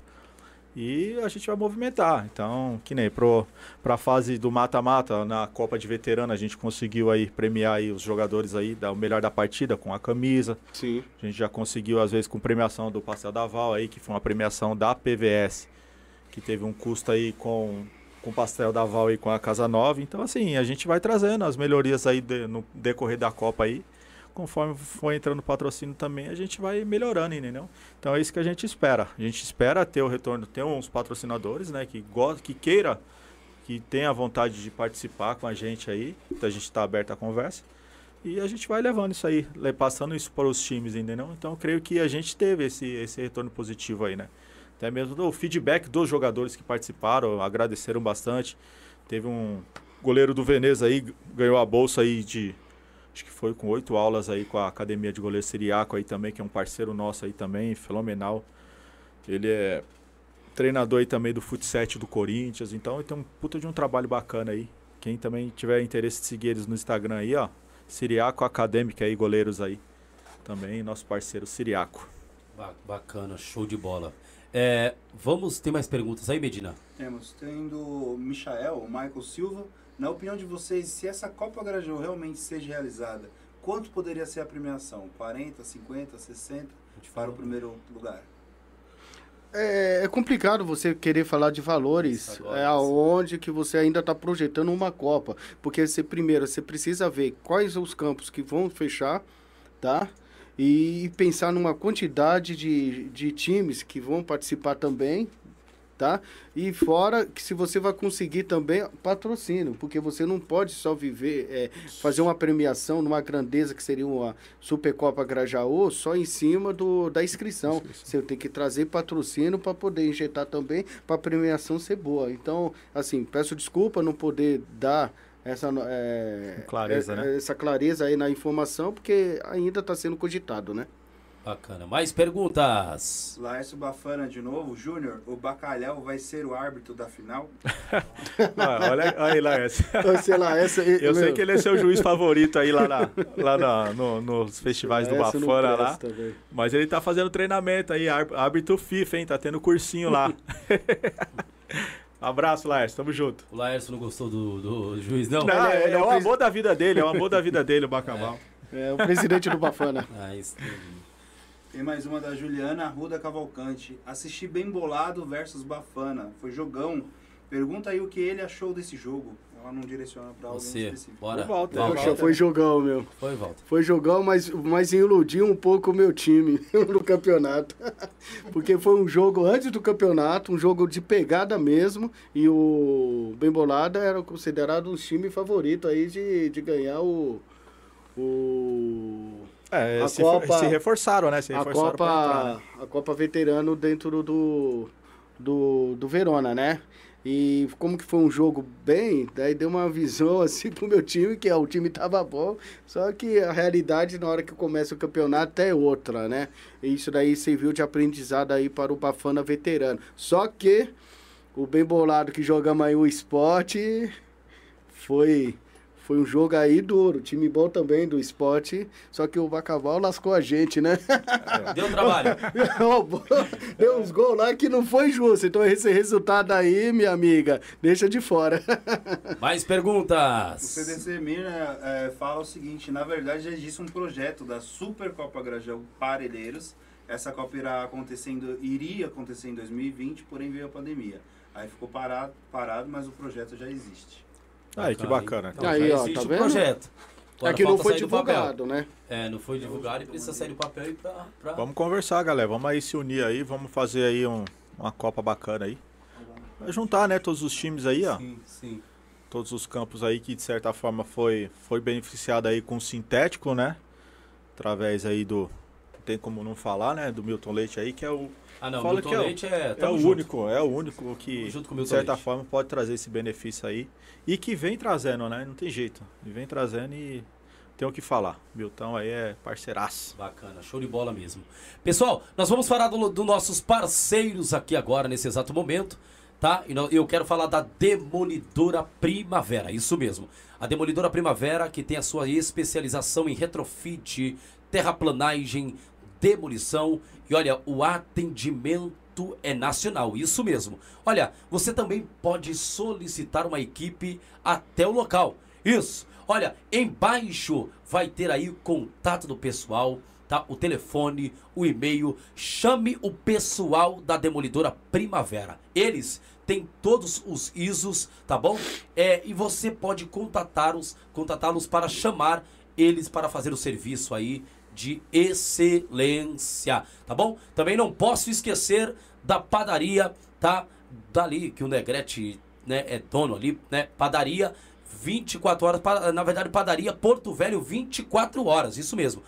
E a gente vai movimentar. Então, que nem pro, pra fase do mata-mata, na Copa de Veterano, a gente conseguiu aí premiar aí os jogadores aí, dar o melhor da partida com a camisa. Sim. A gente já conseguiu, às vezes, com premiação do Pastel da Val aí, que foi uma premiação da PVS, que teve um custo aí com, com o Pastel da Val aí com a Casa Nova. Então, assim, a gente vai trazendo as melhorias aí de- no decorrer da Copa aí. Conforme for entrando patrocínio também, a gente vai melhorando, entendeu? Então é isso que a gente espera. A gente espera ter o retorno, ter uns patrocinadores, né, que go que queira, que tenha vontade de participar com a gente aí. Então a gente está aberto à conversa. E a gente vai levando isso aí, passando isso para os times, entendeu? Então creio que a gente teve esse, esse retorno positivo aí, né? Até mesmo do feedback dos jogadores que participaram, agradeceram bastante. Teve um goleiro do Veneza aí, ganhou a bolsa aí de. Acho que foi com oito aulas aí com a Academia de Goleiro Siriaco aí também, que é um parceiro nosso aí também, fenomenal. Ele é treinador aí também do futsal do Corinthians, então ele tem um puta de um trabalho bacana aí. Quem também tiver interesse de seguir eles no Instagram aí, ó, Siriaco Acadêmica aí, goleiros aí. Também nosso parceiro Siriaco. Ba- Bacana, show de bola. É, vamos, tem mais perguntas aí, Medina? Temos, tem do Michael, o Michael Silva. Na opinião de vocês, se essa Copa Grajaú realmente seja realizada, quanto poderia ser a premiação? 40, 50, 60 para o primeiro lugar? É, é complicado você querer falar de valores agora, é, aonde que você ainda está projetando uma Copa. Porque você, primeiro, você precisa ver quais os campos que vão fechar, tá? E pensar numa quantidade de, de times que vão participar também, tá? E fora que se você vai conseguir também patrocínio, porque você não pode só viver, é, fazer uma premiação numa grandeza que seria uma Supercopa Grajaú só em cima do, da inscrição. Você tem que trazer patrocínio para poder injetar também, para a premiação ser boa. Então, assim, peço desculpa não poder dar essa é, clareza, é, né? essa clareza aí na informação, porque ainda está sendo cogitado, né? Bacana. Mais perguntas? Laércio Bafana de novo. Júnior, o Bacalhau vai ser o árbitro da final? Ah, olha olha aí, Laércio. Sei lá, essa, Eu sei meu, que ele é seu juiz favorito aí lá, na, lá na- no- nos festivais do essa não Bafana lá. Mas ele tá fazendo treinamento aí, ár- árbitro FIFA, hein? Tá tendo cursinho lá. Abraço, Laércio. Tamo junto. O Laércio não gostou do, do juiz, não? Não, ele é- é, ele é o o amor da vida dele, é o amor da vida dele, o Bacabal. É o presidente do Bafana. Ah, isso- Tem mais uma da Juliana Arruda Cavalcante. Assisti bem bolado versus Bafana. Foi jogão. Pergunta aí o que ele achou desse jogo. Ela não direciona pra alguém Você, específico. bora. Walter. Poxa, foi jogão, meu. Foi, Walter. Foi jogão, mas, mas iludiu um pouco o meu time no campeonato. Porque foi um jogo antes do campeonato, um jogo de pegada mesmo. E o Bem Bolada era considerado um time favorito aí de, de ganhar o. o É, A se, Copa- se reforçaram, né? Se a reforçaram entrar, Copa, né? a Copa Veterano dentro do, do, do Verona, né? E como que foi um jogo bem, daí deu uma visão assim pro meu time, que é, o time tava bom, só que a realidade na hora que começa o campeonato é outra, né? E isso daí serviu de aprendizado aí para o Bafana Veterano. Só que o bem bolado que jogamos aí o esporte foi foi um jogo aí duro, time bom também do esporte, só que o Bacaval lascou a gente, né? Deu trabalho. Deu uns gols lá que não foi justo. Então esse resultado aí, minha amiga, deixa de fora. Mais O perguntas? CDC Mira é, fala o seguinte, na verdade já existe um projeto da Supercopa Grajaú Parelheiros. Essa Copa irá acontecendo, iria acontecer em 2020, porém veio a pandemia. Aí ficou parado, parado, mas o projeto já existe. Aí, que bacana. Então, Aí, já ó, existe tá o vendo? projeto. Agora é que não foi divulgado, né? É, não foi divulgado e precisa sair do papel e pra... pra... Vamos conversar, galera. Vamos aí se unir aí, vamos fazer aí um- uma Copa bacana aí. Vai juntar, né, todos os times aí, ó. Sim, sim. Todos os campos aí que de certa forma foi, foi beneficiado aí com o sintético, né? Através aí do. Tem como não falar, né? Do Milton Leite aí, que é o, Ah, não, Fala Milton que é Leite é... é o junto. único, é o único que de certa Leite. forma pode trazer esse benefício aí. E que vem trazendo, né? Não tem jeito. E vem trazendo e tem o que falar. Milton aí é parceiraço. Bacana, show de bola mesmo. Pessoal, nós vamos falar dos do nossos parceiros aqui agora, nesse exato momento, tá? E eu quero falar da Demolidora Primavera, isso mesmo. A Demolidora Primavera, que tem a sua especialização em retrofit, terraplanagem, demolição e olha, o atendimento é nacional, isso mesmo. Olha, você também pode solicitar uma equipe até o local. Isso. Olha, embaixo vai ter aí o contato do pessoal, tá? O telefone, o e-mail. Chame o pessoal da Demolidora Primavera. Eles têm todos os ISOs, tá bom? É, e você pode contatá-los, contatá-los para chamar eles para fazer o serviço aí de excelência, tá bom? Também não posso esquecer da padaria, tá? Dali que o Negrete, né, é dono ali, né? Padaria 24 horas, na verdade padaria Porto Velho 24 horas, isso mesmo.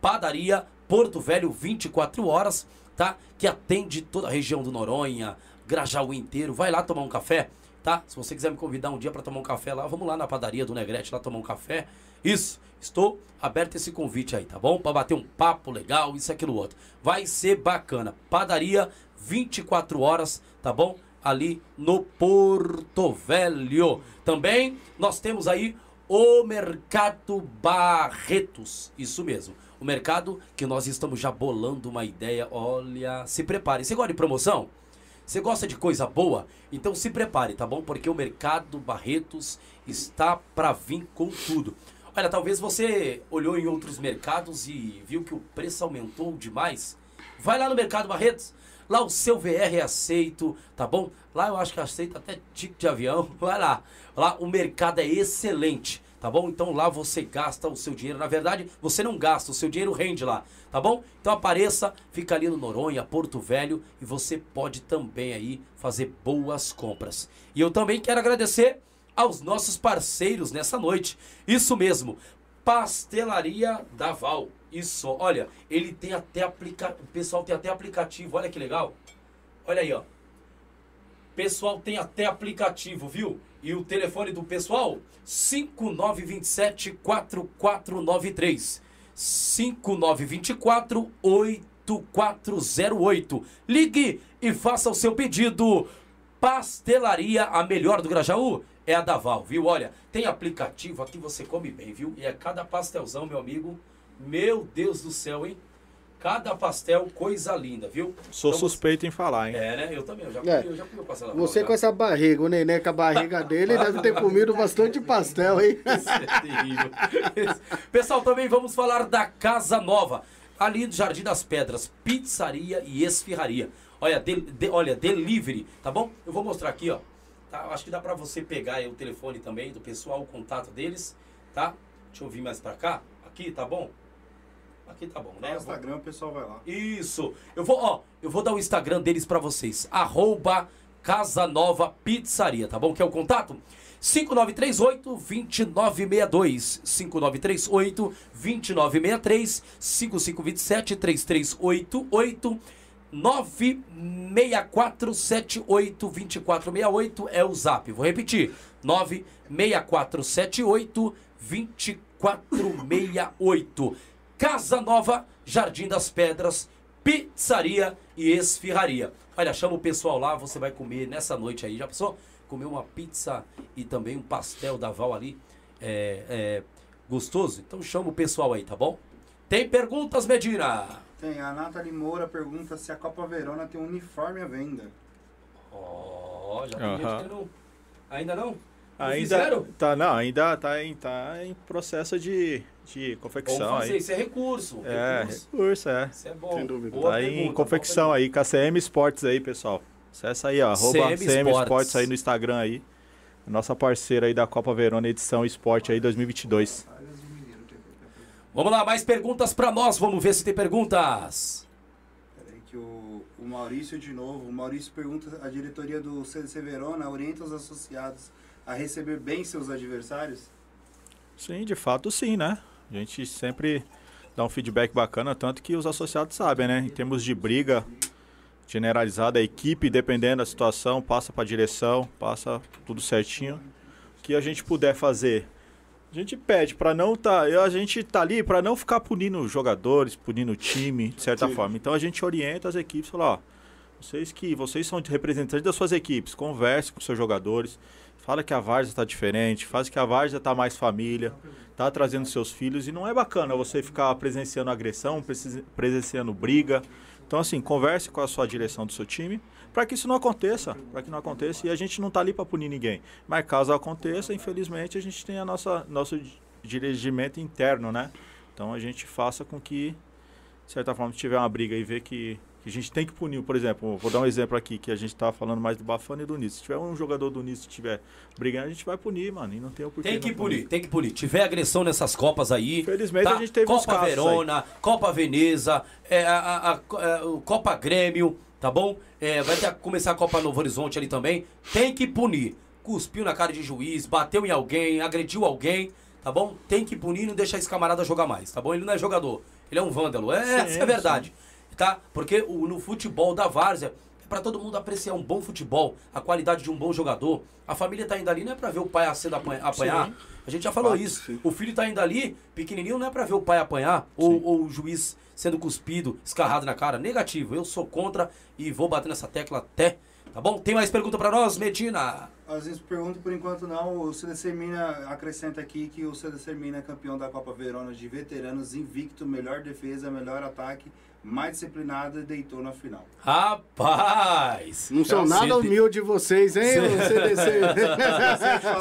Padaria Porto Velho 24 horas, tá? Que atende toda a região do Noronha, Grajaú inteiro. Vai lá tomar um café, tá? Se você quiser me convidar um dia para tomar um café lá, vamos lá na padaria do Negrete lá tomar um café. Isso, estou aberto a esse convite aí, tá bom? Para bater um papo legal, isso aquilo outro. Vai ser bacana. Padaria 24 horas, tá bom? Ali no Porto Velho. Também nós temos aí o Mercado Barretos. Isso mesmo. O mercado que nós estamos já bolando uma ideia. Olha, se prepare. Você gosta de promoção? Você gosta de coisa boa? Então se prepare, tá bom? Porque o Mercado Barretos está para vir com tudo. Olha, talvez você olhou em outros mercados e viu que o preço aumentou demais. Vai lá no Mercado Barretos. Lá o seu VR é aceito, tá bom? Lá eu acho que aceita até ticket de avião. Vai lá. Lá o mercado é excelente, tá bom? Então lá você gasta o seu dinheiro. Na verdade, você não gasta, o seu dinheiro rende lá, tá bom? Então apareça, fica ali no Noronha, Porto Velho, e você pode também aí fazer boas compras. E eu também quero agradecer aos nossos parceiros nessa noite. Isso mesmo, Pastelaria Daval. Isso, olha, ele tem até aplicativo, o pessoal tem até aplicativo, olha que legal. Olha aí, ó. Pessoal tem até aplicativo, viu? E o telefone do pessoal? 5927 4493. 5924 8408. Ligue e faça o seu pedido. Pastelaria, a melhor do Grajaú, é a Daval, viu? Olha, tem aplicativo aqui, você come bem, viu? E é cada pastelzão, meu amigo. Meu Deus do céu, hein? Cada pastel, coisa linda, viu? Sou Então, suspeito em falar, hein? É, né? Eu também, eu já comi, É. eu já comi o pastel da Você com essa barriga, o neném com a barriga dele deve ter comido bastante pastel, hein? Isso é terrível. Pessoal, também vamos falar da Casa Nova, ali do Jardim das Pedras, pizzaria e esfirraria. Olha, de- de- olha, delivery, tá bom? Eu vou mostrar aqui, ó. Tá? Acho que dá pra você pegar o telefone também do pessoal, o contato deles, tá? Deixa eu vir mais pra cá. Aqui, tá bom? Aqui tá bom, No né? Vou- Instagram o pessoal vai lá. Isso. Eu vou, ó, eu vou dar o Instagram deles pra vocês. Arroba Casa Nova Pizzaria, tá bom? Que é o contato? 5938 2962 5938 2963 5527 3388 964782468 é o zap. Vou repetir. 96478 2468. Casa Nova, Jardim das Pedras, pizzaria e esfirraria. Olha, chama o pessoal lá, você vai comer nessa noite aí. Já pensou? Comer uma pizza e também um pastel da Val ali. É, é, gostoso? Então chama o pessoal aí, tá bom? Tem perguntas, Medina? Tem, a Nathalie Moura pergunta se a Copa Verona tem um uniforme à venda. Ó, já tem gente. Ainda não? Ainda fizeram? tá, não, ainda tá em, tá em processo de, de confecção Vamos fazer, aí. isso é recurso. É, recurso. recurso, é. Isso é bom. Sem dúvida. Boa Tá em pergunta, confecção boa aí, com a CM Sports aí, pessoal. Acessa aí, ó, arroba CM CM, Sports. Sports aí no Instagram aí. Nossa parceira aí da Copa Verona, edição Esporte aí 2022. Vamos lá, mais perguntas pra nós. Vamos ver se tem perguntas. Peraí que o, o Maurício de novo. O Maurício pergunta, a diretoria do CDC Verona orienta os associados a receber bem seus adversários? Sim, de fato sim, né? A gente sempre dá um feedback bacana, tanto que os associados sabem, né? Em termos de briga generalizada, a equipe, dependendo da situação, passa para a direção, passa tudo certinho. O que a gente puder fazer, a gente pede para não tá, a gente tá ali para não ficar punindo os jogadores, punindo o time, de certa Sim. forma. Então a gente orienta as equipes, fala, ó, vocês que vocês são representantes das suas equipes, converse com seus jogadores, fala que a Várzea está diferente, faz que a Várzea tá mais família, tá trazendo seus filhos e não é bacana você ficar presenciando agressão, presen- presenciando briga. Então assim, converse com a sua direção do seu time para que isso não aconteça, para que não aconteça e a gente não tá ali para punir ninguém. Mas caso aconteça, infelizmente a gente tem a nossa nosso di- dirigimento interno, né? Então a gente faça com que de certa forma, se tiver uma briga e ver que, que a gente tem que punir, por exemplo, vou dar um exemplo aqui, que a gente tava falando mais do Bafana e do Nice. Se tiver um jogador do Nice que estiver brigando, a gente vai punir, mano, e não tem o porquê Tem que punir, tem que punir. Tiver agressão nessas Copas aí. Infelizmente, tá? a gente teve Copa Verona, Copa Veneza, é, a, a- a- Copa Grêmio, tá bom? É, vai ter que começar a Copa Novo Horizonte ali também. Tem que punir. Cuspiu na cara de juiz, bateu em alguém, agrediu alguém, tá bom? Tem que punir e não deixar esse camarada jogar mais, tá bom? Ele não é jogador, ele é um vândalo. É, Sim, essa é a verdade, tá? Porque o, no futebol da Várzea, é pra todo mundo apreciar um bom futebol, a qualidade de um bom jogador. A família tá indo ali não é pra ver o pai sendo apanha- apanhar. Sim. A gente já falou isso. sim. O filho tá indo ali, pequenininho, não é pra ver o pai apanhar ou, ou o juiz sendo cuspido, escarrado na cara. Negativo. Eu sou contra e vou bater nessa tecla até. Tá bom? Tem mais pergunta pra nós, Medina? Às vezes pergunto, por enquanto não. O CDC Mina acrescenta aqui que o CDC Mina é campeão da Copa Verona de veteranos, invicto, melhor defesa, melhor ataque, mais disciplinado e deitou na final. Rapaz! Não são nada CD humilde vocês, hein, o CDC?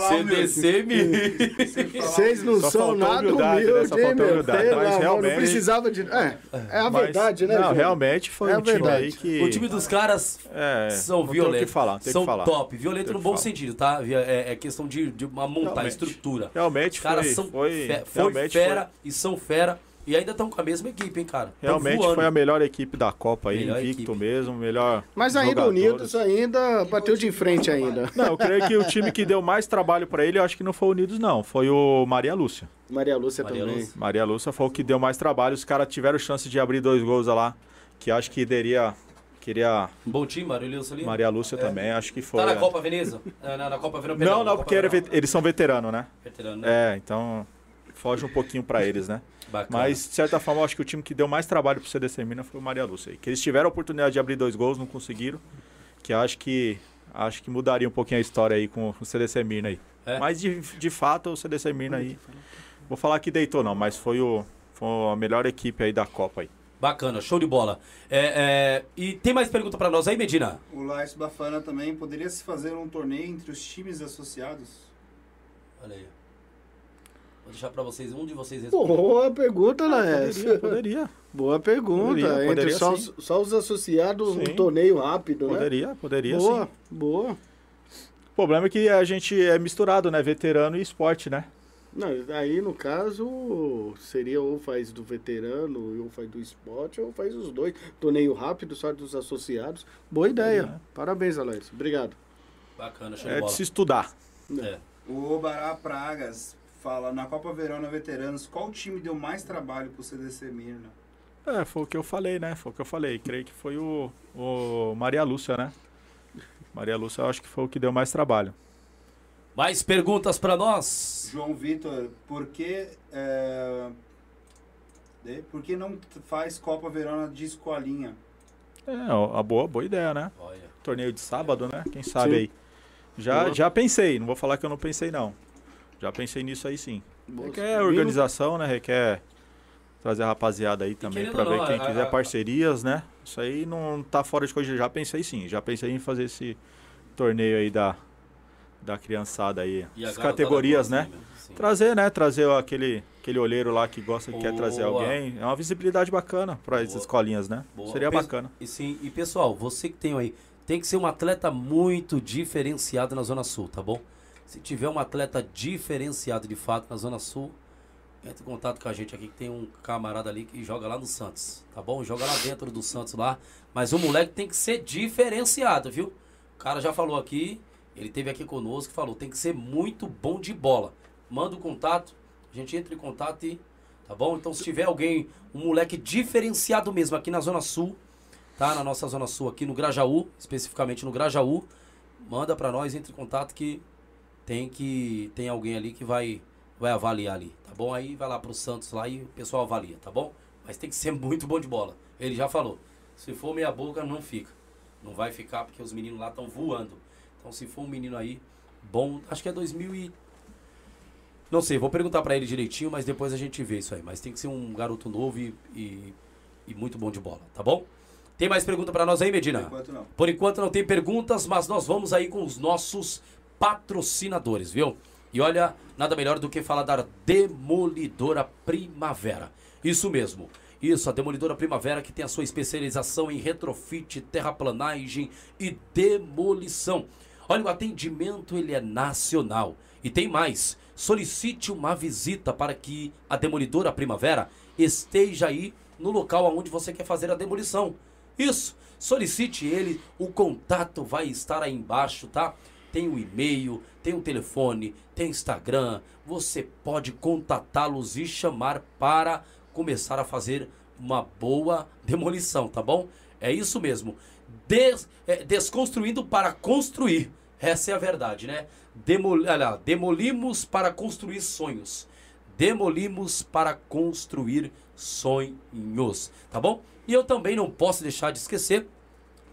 CDC me. Vocês não Só são nada né? hein, faltou meu? humildade, Pelo mas realmente- Não precisava de... É, é a Mas- verdade, né, Não, realmente foi É um time verdade. aí que... O time dos caras É, são não tem que violentos. falar, tem são que falar. top. Violento no bom falar. sentido. tá? É, é questão de, de uma montar, Realmente. estrutura. Realmente Os caras foi, são foi, fe- foi fera e são fera. E ainda estão com a mesma equipe, hein, cara? Tão Realmente voando. foi a melhor equipe da Copa aí, Melhor invicto equipe. mesmo, melhor. Mas ainda jogadores. Unidos ainda bateu de frente ainda. Não, eu creio que o time que deu mais trabalho pra ele, eu acho que não foi o Unidos, não. Foi o Maria Lúcia. Maria Lúcia Maria também. Lúcia. Maria Lúcia foi o que deu mais trabalho. Os caras tiveram chance de abrir dois gols lá, que acho que daria. Queria. Um bom time, Marília ali. Maria Lúcia também, acho que foi. Tá na é. Copa Veneza? É, na, na Copa Veneza. Não, não, porque vet- eles são veteranos, né? Veterano, né? É, então foge um pouquinho pra eles, né? Bacana. Mas, de certa forma, eu acho que o time que deu mais trabalho pro CDC Minas foi o Maria Lúcia. Que eles tiveram a oportunidade de abrir dois gols, não conseguiram. Que acho que acho que mudaria um pouquinho a história aí com o CDC Mirna aí. É? Mas, de, de fato, o CDC Mirna aí... Vou falar que deitou não, mas foi, o, foi a melhor equipe aí da Copa aí. Bacana, show de bola. É, é, e tem mais pergunta pra nós aí, Medina? O Laércio Bafana também poderia se fazer um torneio entre os times associados? Olha aí. Vou deixar pra vocês, um de vocês responder. Boa pergunta, Laércio. Poderia, poderia, Boa pergunta. Poderia, Entre poderia só, os, só os associados, um Sim. torneio rápido, né? poderia, poderia boa, sim. boa. O problema é que a gente é misturado, né? Veterano e esporte, né? Não, aí no caso seria ou faz do veterano, ou faz do esporte, ou faz os dois. Torneio rápido, só dos associados. Boa ideia. É. Parabéns, Alex. Obrigado. Bacana, show de É de bola. se estudar. É. O Obará Pragas fala, na Copa Verona Veteranos, qual time deu mais trabalho pro CDC Mirna? É, foi o que eu falei, né? Foi o que eu falei. Creio que foi o, o Maria Lúcia, né? Maria Lúcia eu acho que foi o que deu mais trabalho. Mais perguntas pra nós? João Vitor, por que, é, por que não faz Copa Verona de escolinha? É, a boa, boa ideia, né? Olha. Torneio de sábado, né? Quem sabe Sim. aí. Já, Boa. já pensei, não vou falar que eu não pensei, não. Já pensei nisso aí sim. Boa. Requer organização, né? Requer trazer a rapaziada aí também ou ver não, quem a- quiser a- parcerias, né? Isso aí não tá fora de coisa. Já pensei sim. Já pensei em fazer esse torneio aí da, da criançada aí. E As categorias, né? mesmo, sim. Trazer, né? Trazer aquele, aquele olheiro lá que gosta, que quer trazer alguém. É uma visibilidade bacana para as Boa. escolinhas, né? Boa. Seria Pe- bacana. E sim, e pessoal, você que tem aí, tem que ser um atleta muito diferenciado na Zona Sul, tá bom? Se tiver um atleta diferenciado de fato na Zona Sul, entre em contato com a gente aqui, que tem um camarada ali que joga lá no Santos, tá bom? Joga lá dentro do Santos lá. Mas o moleque tem que ser diferenciado, viu? O cara já falou aqui, ele teve aqui conosco, falou, tem que ser muito bom de bola. Manda o contato, a gente entra em contato e. Tá bom? Então, se tiver alguém, um moleque diferenciado mesmo aqui na Zona Sul, tá? Na nossa Zona Sul aqui no Grajaú, especificamente no Grajaú, manda pra nós, entre em contato que tem que tem alguém ali que vai vai avaliar ali, tá bom? Aí vai lá pro Santos lá e o pessoal avalia, tá bom? Mas tem que ser muito bom de bola. Ele já falou. Se for meia boca, não fica. Não vai ficar porque os meninos lá estão voando. Então, se for um menino aí bom, acho que é 2000 e não sei, vou perguntar pra ele direitinho, mas depois a gente vê isso aí. Mas tem que ser um garoto novo e, e, e muito bom de bola, tá bom? Tem mais pergunta pra nós aí, Medina? Por enquanto não. Por enquanto não tem perguntas, mas nós vamos aí com os nossos patrocinadores, viu? E olha, nada melhor do que falar da Demolidora Primavera. Isso mesmo. Isso, a Demolidora Primavera que tem a sua especialização em retrofit, terraplanagem e demolição. Olha, o atendimento ele é nacional. E tem mais. Solicite uma visita para que a Demolidora Primavera esteja aí no local onde você quer fazer a demolição. Isso, solicite ele, o contato vai estar aí embaixo, tá? Tem o e-mail, tem o telefone, tem Instagram. Você pode contatá-los e chamar para começar a fazer uma boa demolição, tá bom? É isso mesmo. Des- é, desconstruindo para construir. Essa é a verdade, né? Demol, olha, demolimos para construir sonhos. Demolimos para construir sonhos, tá bom? E eu também não posso deixar de esquecer,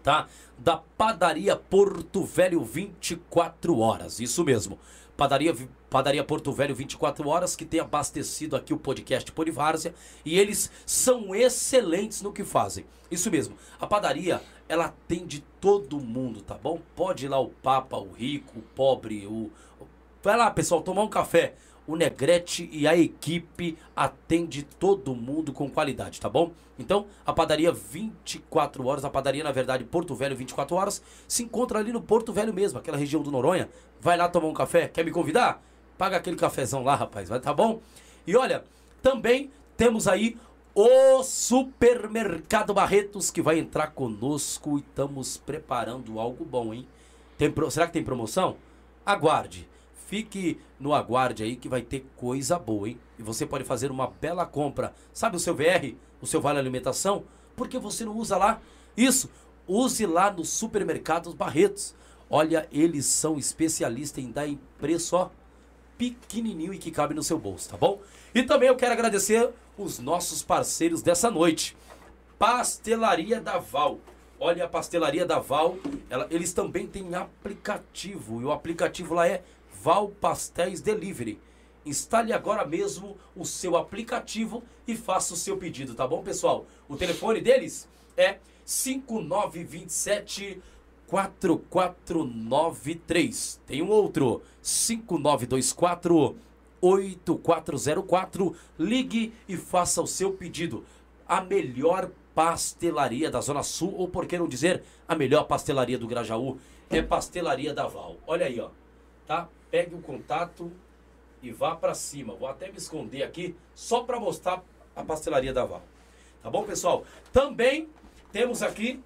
tá? Da Padaria Porto Velho 24 horas. Isso mesmo. Padaria, Padaria Porto Velho 24 horas, que tem abastecido aqui o podcast Polivárzia. E eles são excelentes no que fazem. Isso mesmo. A padaria, ela atende todo mundo, tá bom? Pode ir lá o papa, o rico, o pobre, o. Vai lá, pessoal, tomar um café. O Negrete e a equipe atende todo mundo com qualidade, tá bom? Então, a padaria 24 horas, a padaria, na verdade, Porto Velho 24 horas, se encontra ali no Porto Velho mesmo, aquela região do Noronha. Vai lá tomar um café, quer me convidar? Paga aquele cafezão lá, rapaz, vai tá bom? E olha, também temos aí o Supermercado Barretos que vai entrar conosco e estamos preparando algo bom, hein? Tem. Será que tem promoção? Aguarde. Fique no aguarde aí que vai ter coisa boa, hein? E você pode fazer uma bela compra. Sabe o seu VR? O seu Vale Alimentação? Por que você não usa lá? Isso, use lá no Supermercados Barretos. Olha, eles são especialistas em dar em preço, ó, pequenininho e que cabe no seu bolso, tá bom? E também eu quero agradecer os nossos parceiros dessa noite. Pastelaria da Val. Olha, a Pastelaria da Val, ela, eles também têm aplicativo. E o aplicativo lá é Val Pastéis Delivery. Instale agora mesmo o seu aplicativo e faça o seu pedido, tá bom, pessoal? O telefone deles é 5927 4493. Tem um outro, 5924 8404. Ligue e faça o seu pedido. A melhor pastelaria da Zona Sul, ou por que não dizer a melhor pastelaria do Grajaú, é Pastelaria da Val. Olha aí, ó. Tá? pegue o contato e vá para cima. Vou até me esconder aqui só para mostrar a pastelaria da Val. Tá bom, pessoal? Também temos aqui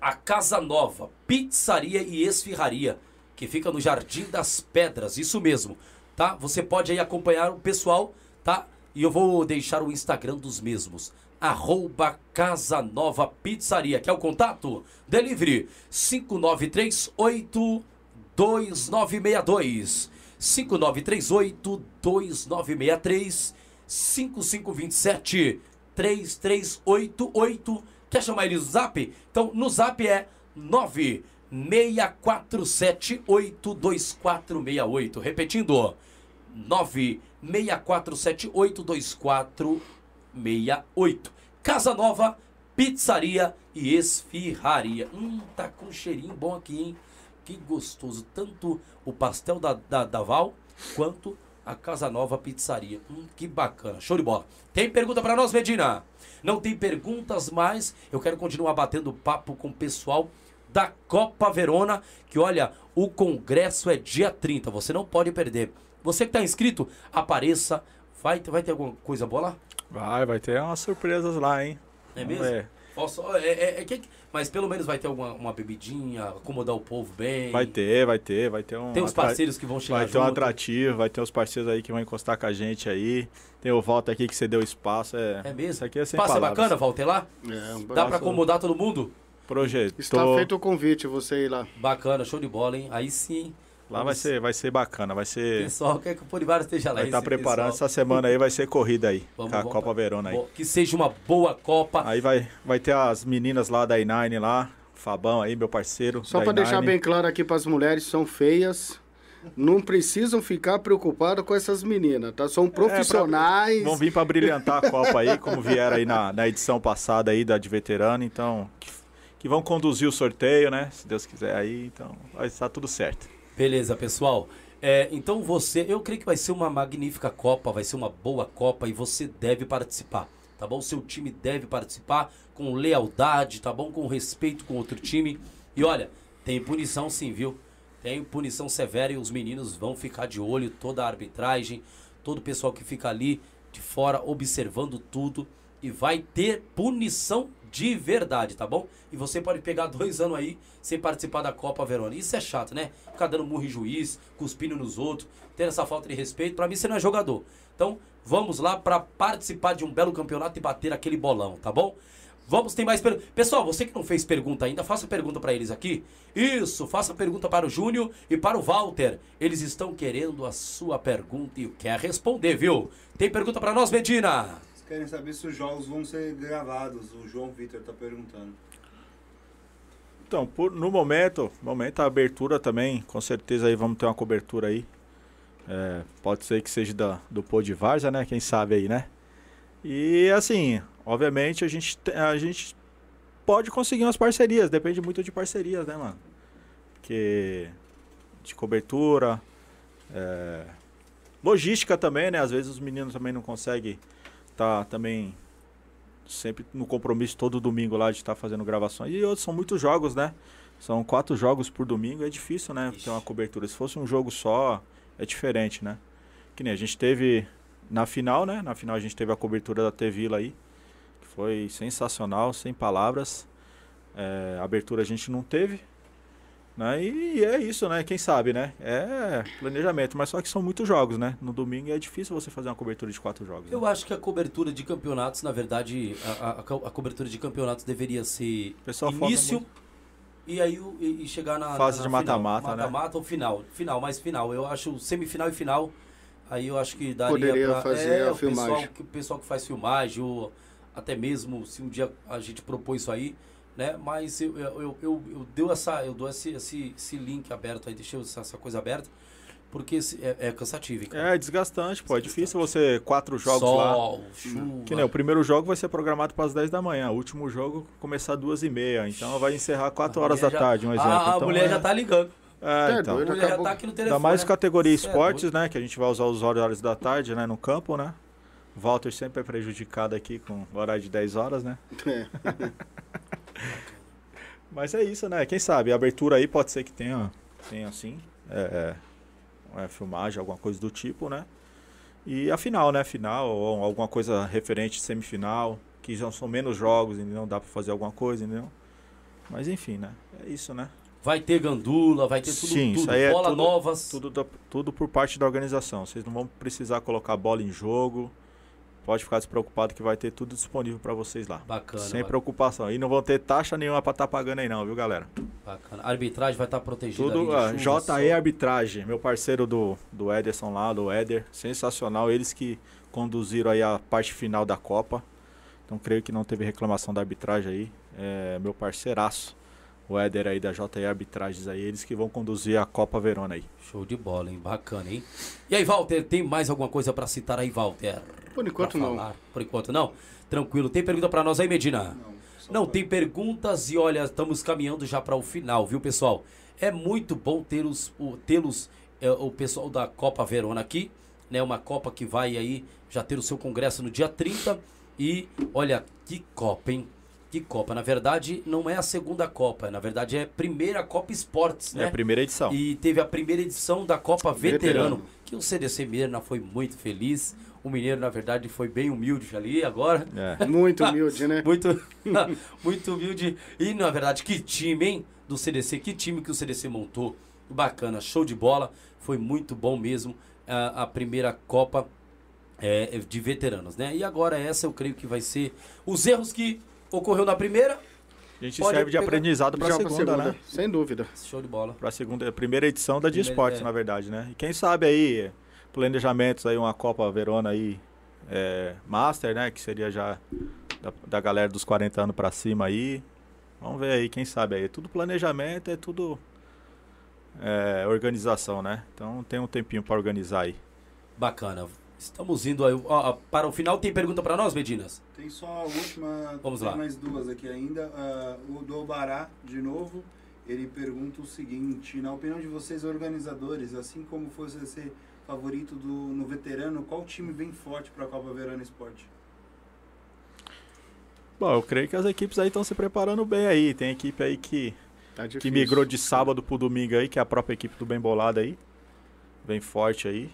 a Casa Nova, Pizzaria e Esfirraria, que fica no Jardim das Pedras, isso mesmo, tá? Você pode aí acompanhar o pessoal, tá? E eu vou deixar o Instagram dos mesmos. Arroba Casa Nova Pizzaria, que é o contato? Delivery 5938 2962 5938 2963 5527 3388 Quer chamar ele no zap? Então no zap é 964782468 Repetindo, 964782468 Casa Nova, Pizzaria e Esfirraria. Hum, tá com cheirinho bom aqui, hein? Que gostoso. Tanto o pastel da, da, da Val quanto a Casa Nova Pizzaria. Hum, que bacana. Show de bola. Tem pergunta para nós, Medina? Não tem perguntas mais. Eu quero continuar batendo papo com o pessoal da Copa Verona, que olha, o congresso é dia 30, você não pode perder. Você que está inscrito, apareça. Vai, vai ter alguma coisa boa lá? Vai, vai ter umas surpresas lá, hein? É mesmo? É. Posso, é, é, é, que, mas pelo menos vai ter alguma uma bebidinha, acomodar o povo bem. Vai ter, vai ter, vai ter um. Tem os parceiros que vão chegar Vai ter junto. um atrativo, vai ter os parceiros aí que vão encostar com a gente aí. Tem o Walter aqui que você deu espaço. É, é mesmo? Isso aqui é sem Espaço é bacana, Walter, lá? É, um Dá pra acomodar todo mundo? Projeto. Está feito o convite, você ir lá. Bacana, show de bola, hein? Aí sim. Lá vai ser, vai ser bacana, vai ser. Pessoal, quer que o Polivar esteja lá. Vai estar tá preparando pessoal. essa semana aí, vai ser corrida aí. Vamos, com a Copa Verona aí. Que seja uma boa Copa. Aí vai, vai ter as meninas lá da Inine lá, Fabão aí, meu parceiro. Só para deixar bem claro aqui para as mulheres, são feias. Não precisam ficar preocupados com essas meninas, tá? São profissionais. É, pra, vão vir para brilhantar a Copa aí, como vieram aí na, na edição passada aí da de veterano, então que, que vão conduzir o sorteio, né? Se Deus quiser aí, então vai estar tudo certo. Beleza, pessoal. É, então você, eu creio que vai ser uma magnífica Copa, vai ser uma boa Copa e você deve participar, tá bom? Seu time deve participar com lealdade, tá bom? Com respeito com outro time. E olha, tem punição sim, viu? Tem punição severa e os meninos vão ficar de olho, toda a arbitragem, todo o pessoal que fica ali de fora observando tudo. E vai ter punição de verdade, tá bom? E você pode pegar dois anos aí sem participar da Copa Verona. Isso é chato, né? Ficar dando murro em juiz, cuspindo nos outros, ter essa falta de respeito. Pra mim você não é jogador. Então, vamos lá para participar de um belo campeonato e bater aquele bolão, tá bom? Vamos, tem mais perguntas. Pessoal, você que não fez pergunta ainda, faça pergunta para eles aqui. Isso, faça pergunta para o Júnior e para o Walter. Eles estão querendo a sua pergunta e quer responder, viu? Tem pergunta para nós, Medina? Querem saber se os jogos vão ser gravados. O João Vitor está perguntando. Então, por, no momento, momento a abertura também, com certeza aí vamos ter uma cobertura aí. É, pode ser que seja da, do Pô de Varza, né? Quem sabe aí, né? E assim, obviamente a gente, a gente pode conseguir umas parcerias, depende muito de parcerias, né, mano? Que de cobertura, é, logística também, né? Às vezes os meninos também não conseguem tá, também sempre no compromisso todo domingo lá de estar tá fazendo gravações. E outros são muitos jogos, né? São quatro jogos por domingo, é difícil, né? Ixi. Ter uma cobertura. Se fosse um jogo só, é diferente, né? Que nem a gente teve na final, né? Na final a gente teve a cobertura da T-Vila aí, que foi sensacional, sem palavras. É, abertura a gente não teve, né? E é isso, né? Quem sabe, né? É planejamento, mas só que são muitos jogos, né? No domingo é difícil você fazer uma cobertura de quatro jogos. Eu né? acho que a cobertura de campeonatos, na verdade, a, a, a cobertura de campeonatos deveria ser início e aí e, e chegar na fase na, de mata-mata, né? Mata-mata ou final, final, mais final. Eu acho semifinal e final. Aí eu acho que daria Poderia pra, fazer é, a o filmagem. Pessoal, que, o pessoal que faz filmagem, ou até mesmo se um dia a gente propor isso aí, né? Mas eu, eu, eu, eu, eu deu essa, eu dou esse, esse, esse link aberto aí, deixei essa, essa coisa aberta, porque é, é cansativo. Cara. É desgastante, pô. É difícil você quatro jogos Sol, lá. chuva. Que nem o primeiro jogo vai ser programado para as 10 da manhã, o último jogo começar duas e meia. Então vai encerrar 4 horas da já, tarde, um exemplo. A, a então, mulher é... já tá ligando. É, É então. A doido. mulher já tá aqui no telefone. Ainda mais né? categoria é esportes, né? Que a gente vai usar os horários da tarde, né? No campo, né? O Walter sempre é prejudicado aqui com o horário de 10 horas, né? É. Mas é isso, né? Quem sabe? A abertura aí pode ser que tenha, tenha assim, é, é, filmagem, alguma coisa do tipo, né? E a final, né? Final, ou alguma coisa referente semifinal, que já são menos jogos e não dá pra fazer alguma coisa, entendeu? Mas enfim, né? É isso, né? Vai ter gandula, vai ter tudo, Sim, tudo. isso aí é bola tudo- novas. Tudo, tudo por parte da organização. Vocês não vão precisar colocar bola em jogo. Pode ficar despreocupado que vai ter tudo disponível pra vocês lá. Bacana, Sem ba- preocupação. E não vão ter taxa nenhuma pra estar pagando aí não, viu, galera? bacana. A arbitragem vai estar protegida Tudo, ali de ah, chuva, JE. Arbitragem, meu parceiro do, do Ederson lá, do Éder, sensacional, eles que conduziram aí a parte final da Copa, então creio que não teve reclamação da arbitragem aí, é meu parceiraço, o Éder aí da JE Arbitragens aí, eles que vão conduzir a Copa Verona aí. Show de bola, hein? Bacana, hein? E aí, Walter, tem mais alguma coisa pra citar aí, Walter? Por enquanto não. Por enquanto não? Tranquilo. Tem pergunta pra nós aí, Medina? Não, Não, tem perguntas e olha, estamos caminhando já para o final, viu, pessoal? É muito bom ter os, o, tê-los, é, o pessoal da Copa Verona aqui, né? Uma Copa que vai aí já ter o seu congresso no dia 30. E olha, que Copa, hein? Que Copa. Na verdade, não é a segunda Copa, na verdade é a primeira Copa Esportes, É a né? primeira edição. E teve a primeira edição da Copa Veterano, Veterano. que o CDC Mirna foi muito feliz. O Mineiro, na verdade, foi bem humilde ali agora. É. Muito humilde, né? Muito, muito humilde. E, na verdade, que time, hein? Do CDC. Que time que o CDC montou. Bacana, show de bola. Foi muito bom mesmo a, a primeira Copa é, de veteranos, né? E agora essa eu creio que vai ser os erros que ocorreu na primeira. A gente serve de pegar- aprendizado para a pra segunda, né? Sem dúvida. Show de bola. Para a segunda, primeira edição da de Primeira- esportes, é. na verdade, né? E quem sabe aí, planejamentos aí, uma Copa Verona aí, é, Master, né? Que seria já da, da galera dos 40 anos para cima aí. Vamos ver aí, quem sabe aí. É tudo planejamento, é tudo é, organização, né? Então tem um tempinho para organizar aí. Bacana. Estamos indo aí, ó, para o final. Tem pergunta para nós, Medinas? Tem só a última, Vamos tem lá. mais duas aqui ainda. Ah, o do Obará, de novo, ele pergunta o seguinte, na opinião de vocês, organizadores, assim como foi você favorito do, no veterano, qual time vem forte para a Copa Verano Esporte? Bom, eu creio que as equipes aí estão se preparando bem aí. Tem equipe aí que, Tá que migrou de sábado pro domingo aí, que é a própria equipe do Bem Bolado aí. Bem forte aí.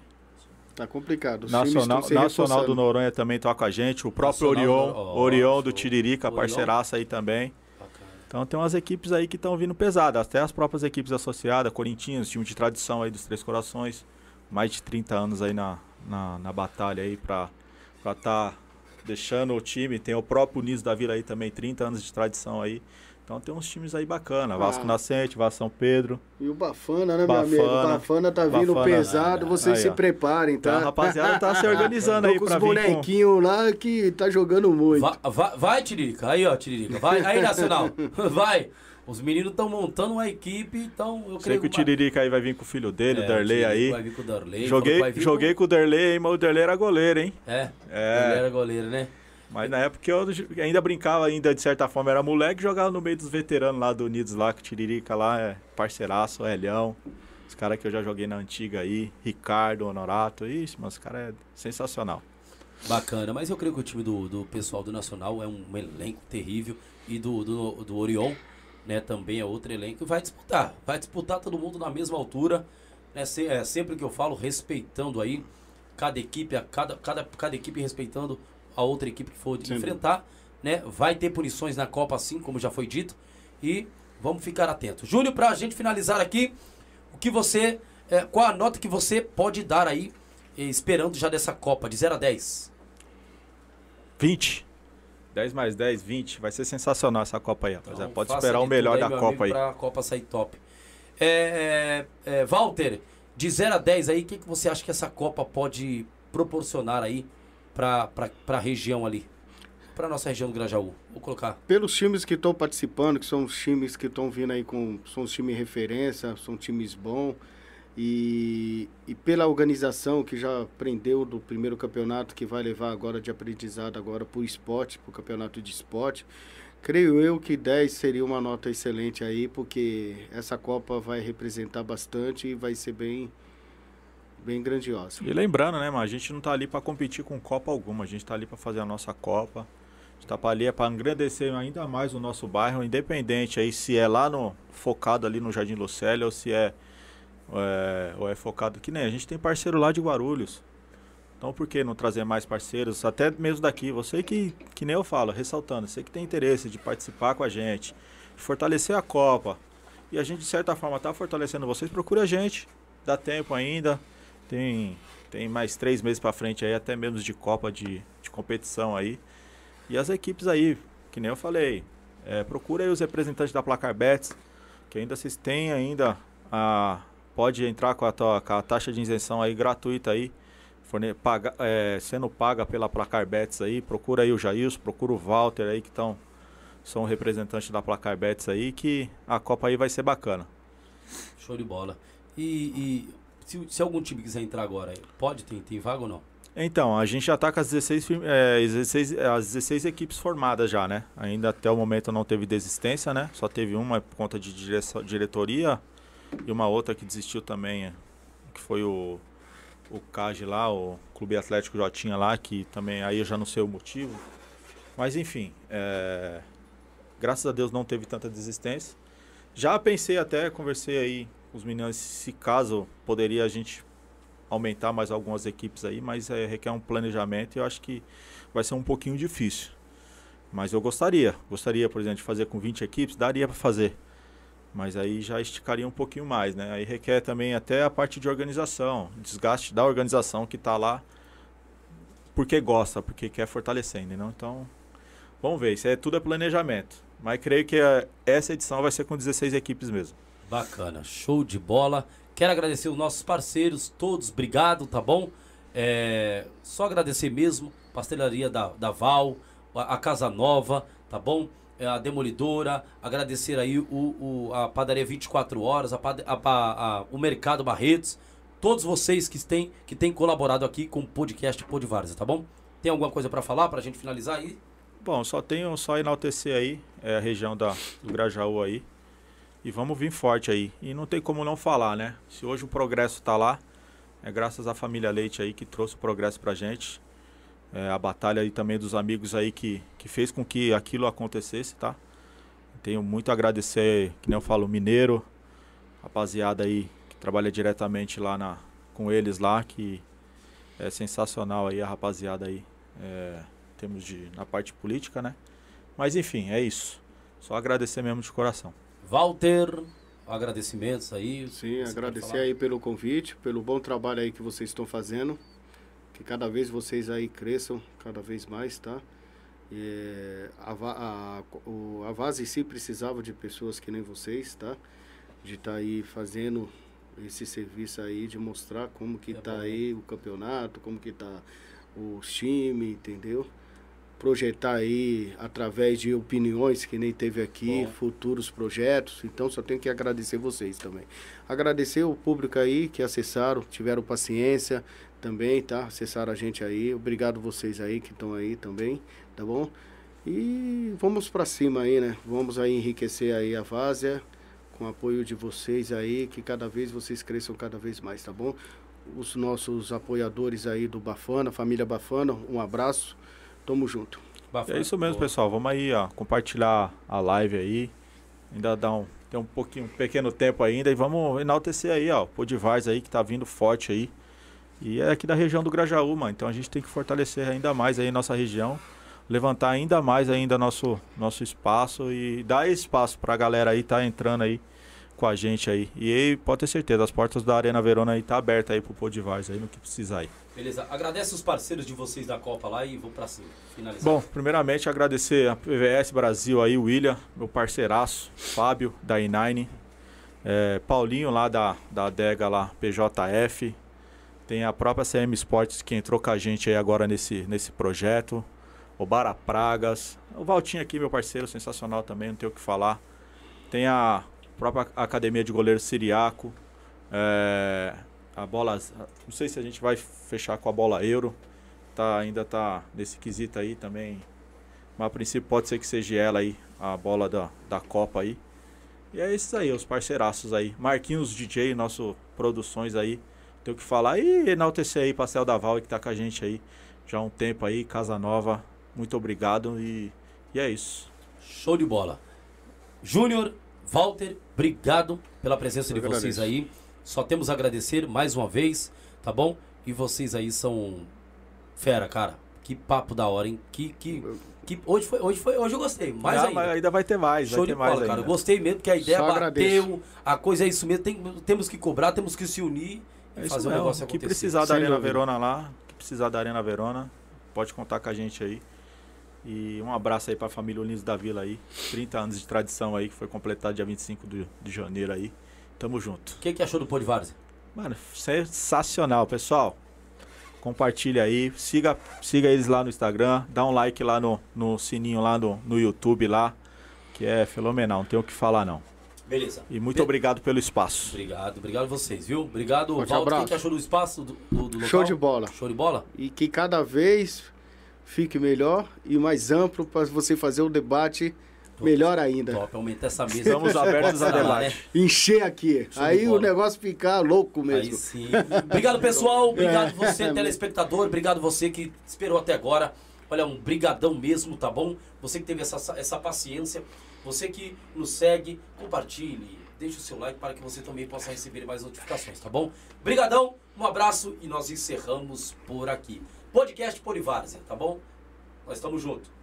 Tá complicado. Os Nacional, Nacional do. Noronha também toca com a gente. O próprio Nacional Orion, do- ó, Orion do. Tiririca, Orion. parceiraça aí também. Bacana. Então tem umas equipes aí que estão vindo pesadas. Até as próprias equipes associadas, Corinthians, time de tradição aí dos Três Corações. Mais de 30 anos aí na, na, na batalha aí pra estar tá deixando o time. Tem o próprio Niso da Vila aí também, 30 anos de tradição aí. Então tem uns times aí bacana. Vasco Ah. Nascente, Vasco São Pedro. E o Bafana, né, meu amigo? O Bafana. Bafana tá vindo Bafana, pesado, vocês aí, se ó. preparem, Então tá? a rapaziada tá se organizando aí com pra os vir com... bonequinhos lá que tá jogando muito. Va- va- vai, Tiririca. Aí, ó, Tiririca. Vai. Aí, Nacional. Vai. Os meninos estão montando uma equipe, então eu Sei creio que o Tiririca aí vai vir com o filho dele, o É, Darley Tiririca aí. Vai vir com o Darley. Joguei, joguei com o Darley, hein, mas o Darley era goleiro, hein? Com... É, É. ele era goleiro, né? Mas na época eu ainda brincava, ainda de certa forma era moleque, jogava no meio dos veteranos lá do Unidos lá, que o Tiririca lá é parceiraço, é Elhão. Os caras que eu já joguei na antiga aí, Ricardo, Honorato, ixi, mas os caras é sensacional. Bacana, mas eu creio que o time do, do pessoal do Nacional é um elenco terrível e do, do, do né, também é outro elenco vai disputar, vai disputar todo mundo na mesma altura, né, se, é, sempre que eu falo, respeitando aí cada equipe, a cada, cada, cada equipe respeitando a outra equipe que for Sim. enfrentar, né, vai ter punições na Copa assim, como já foi dito, e vamos ficar atentos. Júlio, pra gente finalizar aqui, o que você, é, qual a nota que você pode dar aí, eh, esperando já dessa Copa, de 0 a 10? 20. 10 mais 10, 20. Vai ser sensacional essa Copa aí, rapaziada. Então, Pode esperar o melhor tudo da Copa amigo, aí. Pra Copa sair top. É, é, é, Walter, de 0 a 10 aí, o que, que você acha que essa Copa pode proporcionar aí pra, pra região ali? Pra nossa região do Grajaú. Vou colocar. Pelos times que estão participando, que são os times que estão vindo aí com. São os times referência, são times bons. E, e pela organização que já aprendeu do primeiro campeonato, que vai levar agora de aprendizado agora para o esporte, para o campeonato de esporte, creio eu que 10 seria uma nota excelente aí, porque essa Copa vai representar bastante e vai ser bem, bem grandiosa. E lembrando, né, mano, a gente não tá ali pra competir com Copa alguma, a gente tá ali pra fazer a nossa Copa. A gente tá ali é pra engrandecer ainda mais o nosso bairro, independente aí se é lá no focado ali no Jardim Lucélia ou se é, é ou é focado que nem a gente tem parceiro lá de Guarulhos. Então por que não trazer mais parceiros, até mesmo daqui, você que que nem eu falo, ressaltando, você que tem interesse de participar com a gente, fortalecer a Copa. E a gente de certa forma tá fortalecendo vocês, procure a gente. Dá tempo ainda. Tem, tem mais três meses pra frente aí, até menos de Copa de, de competição aí. E as equipes aí, que nem eu falei, é, procura aí os representantes da Placar Bets, que ainda vocês têm ainda a. Pode entrar com a, tua- com a taxa de isenção aí gratuita aí, forne- paga, é, sendo paga pela Placar Bets aí. Procura aí o Jailson, procura o Walter aí que estão são representantes da Placar Bets aí, que a Copa aí vai ser bacana. Show de bola. E, e se, se algum time quiser entrar agora, pode? Tem, tem vaga ou não? Então, a gente já está com as 16, firme- é, 16, as 16 equipes formadas já, né? Ainda até o momento não teve desistência, né? Só teve uma por conta de direção- diretoria e uma outra que desistiu também, é, que foi o, o CAG lá, o Clube Atlético Jotinha lá, que também aí eu já não sei o motivo. Mas enfim, é, graças a Deus não teve tanta desistência. Já pensei até, conversei aí os meninos, se caso poderia a gente aumentar mais algumas equipes aí, mas é, requer um planejamento e eu acho que vai ser um pouquinho difícil. Mas eu gostaria, gostaria, por exemplo, de fazer com 20 equipes, daria para fazer. Mas aí já esticaria um pouquinho mais, né? Aí requer também até a parte de organização, desgaste da organização que está lá porque gosta, porque quer fortalecer, entendeu? Então, vamos ver, isso é tudo é planejamento. Mas creio que eh, essa edição vai ser com 16 equipes mesmo. Bacana, show de bola. Quero agradecer os nossos parceiros, todos, obrigado, tá bom? É, só agradecer mesmo, pastelaria da, da Val, a, a Casa Nova, tá bom? É, a Demolidora, agradecer aí o, o- a padaria 24 horas, a, a- a- a- o Mercado Barretos, todos vocês que têm, que têm colaborado aqui com o podcast Podvárzea, tá bom? Tem alguma coisa pra falar pra gente finalizar aí? Bom, só tenho só enaltecer aí, é a região da, do Grajaú aí. E vamos vir forte aí. E não tem como não falar, né? Se hoje o progresso tá lá, é graças à família Leite aí que trouxe o progresso pra gente. É, a batalha aí também dos amigos aí que, que fez com que aquilo acontecesse, tá? Tenho muito a agradecer, que nem eu falo, Mineiro, rapaziada aí que trabalha diretamente lá na, com eles lá, que é sensacional aí a rapaziada aí. É, em termos de na parte política, né? Mas enfim, é isso. Só agradecer mesmo de coração. Walter, agradecimentos aí. Sim, agradecer aí pelo convite, pelo bom trabalho aí que vocês estão fazendo. Que cada vez vocês aí cresçam cada vez mais, tá? E, a, a, o, a Vaz em si precisava de pessoas que nem vocês, tá? De estar aí fazendo esse serviço aí, de mostrar como que É tá bom. aí o campeonato, como que tá o time, entendeu? Projetar aí através de opiniões que nem teve aqui, Bom. futuros projetos. Então só tenho que agradecer vocês também. Agradecer o público aí que acessaram, tiveram paciência também, tá? Acessaram a gente aí. Obrigado vocês aí que estão aí também, tá bom? E vamos pra cima aí, né? Vamos aí enriquecer aí a Várzea com o apoio de vocês aí, que cada vez vocês cresçam cada vez mais, tá bom? Os nossos apoiadores aí do Bafana, família Bafana, um abraço, tamo junto. É isso mesmo, pessoal. Vamos aí, ó, compartilhar a live aí. Ainda dá um, tem um pouquinho, um pequeno tempo ainda e vamos enaltecer aí, ó, o Podivars aí que tá vindo forte aí. E é aqui da região do Grajaú, Então a gente tem que fortalecer ainda mais aí nossa região, levantar ainda mais ainda nosso nosso espaço e dar espaço para a galera aí tá entrando aí com a gente aí. E aí, pode ter certeza, as portas da Arena Verona aí tá aberta aí pro Podivars aí no que precisar aí. Beleza. Agradece os parceiros de vocês da Copa lá e vou para cima. Finalizar. Bom, primeiramente agradecer a PVS Brasil aí, o William, meu parceiraço, Fábio da Inine, é, Paulinho lá da, da adega lá, PJF, tem a própria CM Sports que entrou com a gente aí agora nesse, nesse projeto. O Bara Pragas. O Valtinho aqui, meu parceiro, sensacional também, não tenho o que falar. Tem a própria Academia de Goleiro Siriaco. É, a bola. Não sei se a gente vai fechar com a bola euro. Tá, ainda tá nesse quesito aí também. Mas a princípio pode ser que seja ela aí, a bola da, da Copa aí. E é isso aí, os parceiraços aí. Marquinhos DJ, nosso produções aí. Tem o que falar. E enaltecer aí Pastel da Val que tá com a gente aí já há um tempo aí. Casa Nova, muito obrigado e, e é isso. Show de bola. Júnior, Walter, obrigado pela presença Eu de vocês aí. Só temos a agradecer mais uma vez, tá bom? E vocês aí são fera, cara. Que papo da hora, hein? Que, que, que hoje foi, hoje foi, hoje eu gostei. Mais Já, ainda. ainda vai ter mais, Show vai ter de bola, mais cara. Gostei mesmo porque a ideia Só bateu, agradeço. a coisa é isso mesmo. Tem, temos que cobrar, temos que se unir é fazer o um negócio acontecer. Que precisar da Arena dúvida. Verona lá, que precisar da Arena Verona, pode contar com a gente aí. E um abraço aí para a família Unidos da Vila aí. 30 anos de tradição aí, que foi completado dia 25 de, de janeiro aí. Tamo junto. O que, que achou do Pô de Várzea? Mano, sensacional, pessoal. Compartilha aí, siga, siga eles lá no Instagram, dá um like lá no, no sininho lá no, no YouTube lá, que é fenomenal, não tem o que falar não. Beleza. E muito Be obrigado pelo espaço. Obrigado, obrigado a vocês, viu? Obrigado, Forte Walter. O que achou do espaço do, do, do Show de bola. Show de bola? E que cada vez fique melhor e mais amplo para você fazer o debate top, melhor ainda. Top, aumenta essa mesa. Estamos abertos a debate. Né? Encher aqui. Show Aí o negócio ficar louco mesmo. Aí sim. Obrigado, pessoal. Obrigado você, telespectador. Obrigado você que esperou até agora. Olha, um brigadão mesmo, tá bom? Você que teve essa, essa paciência. Você que nos segue, compartilhe, deixe o seu like para que você também possa receber mais notificações, tá bom? Brigadão, um abraço e nós encerramos por aqui. Podcast Polivárzea, tá bom? Nós estamos juntos.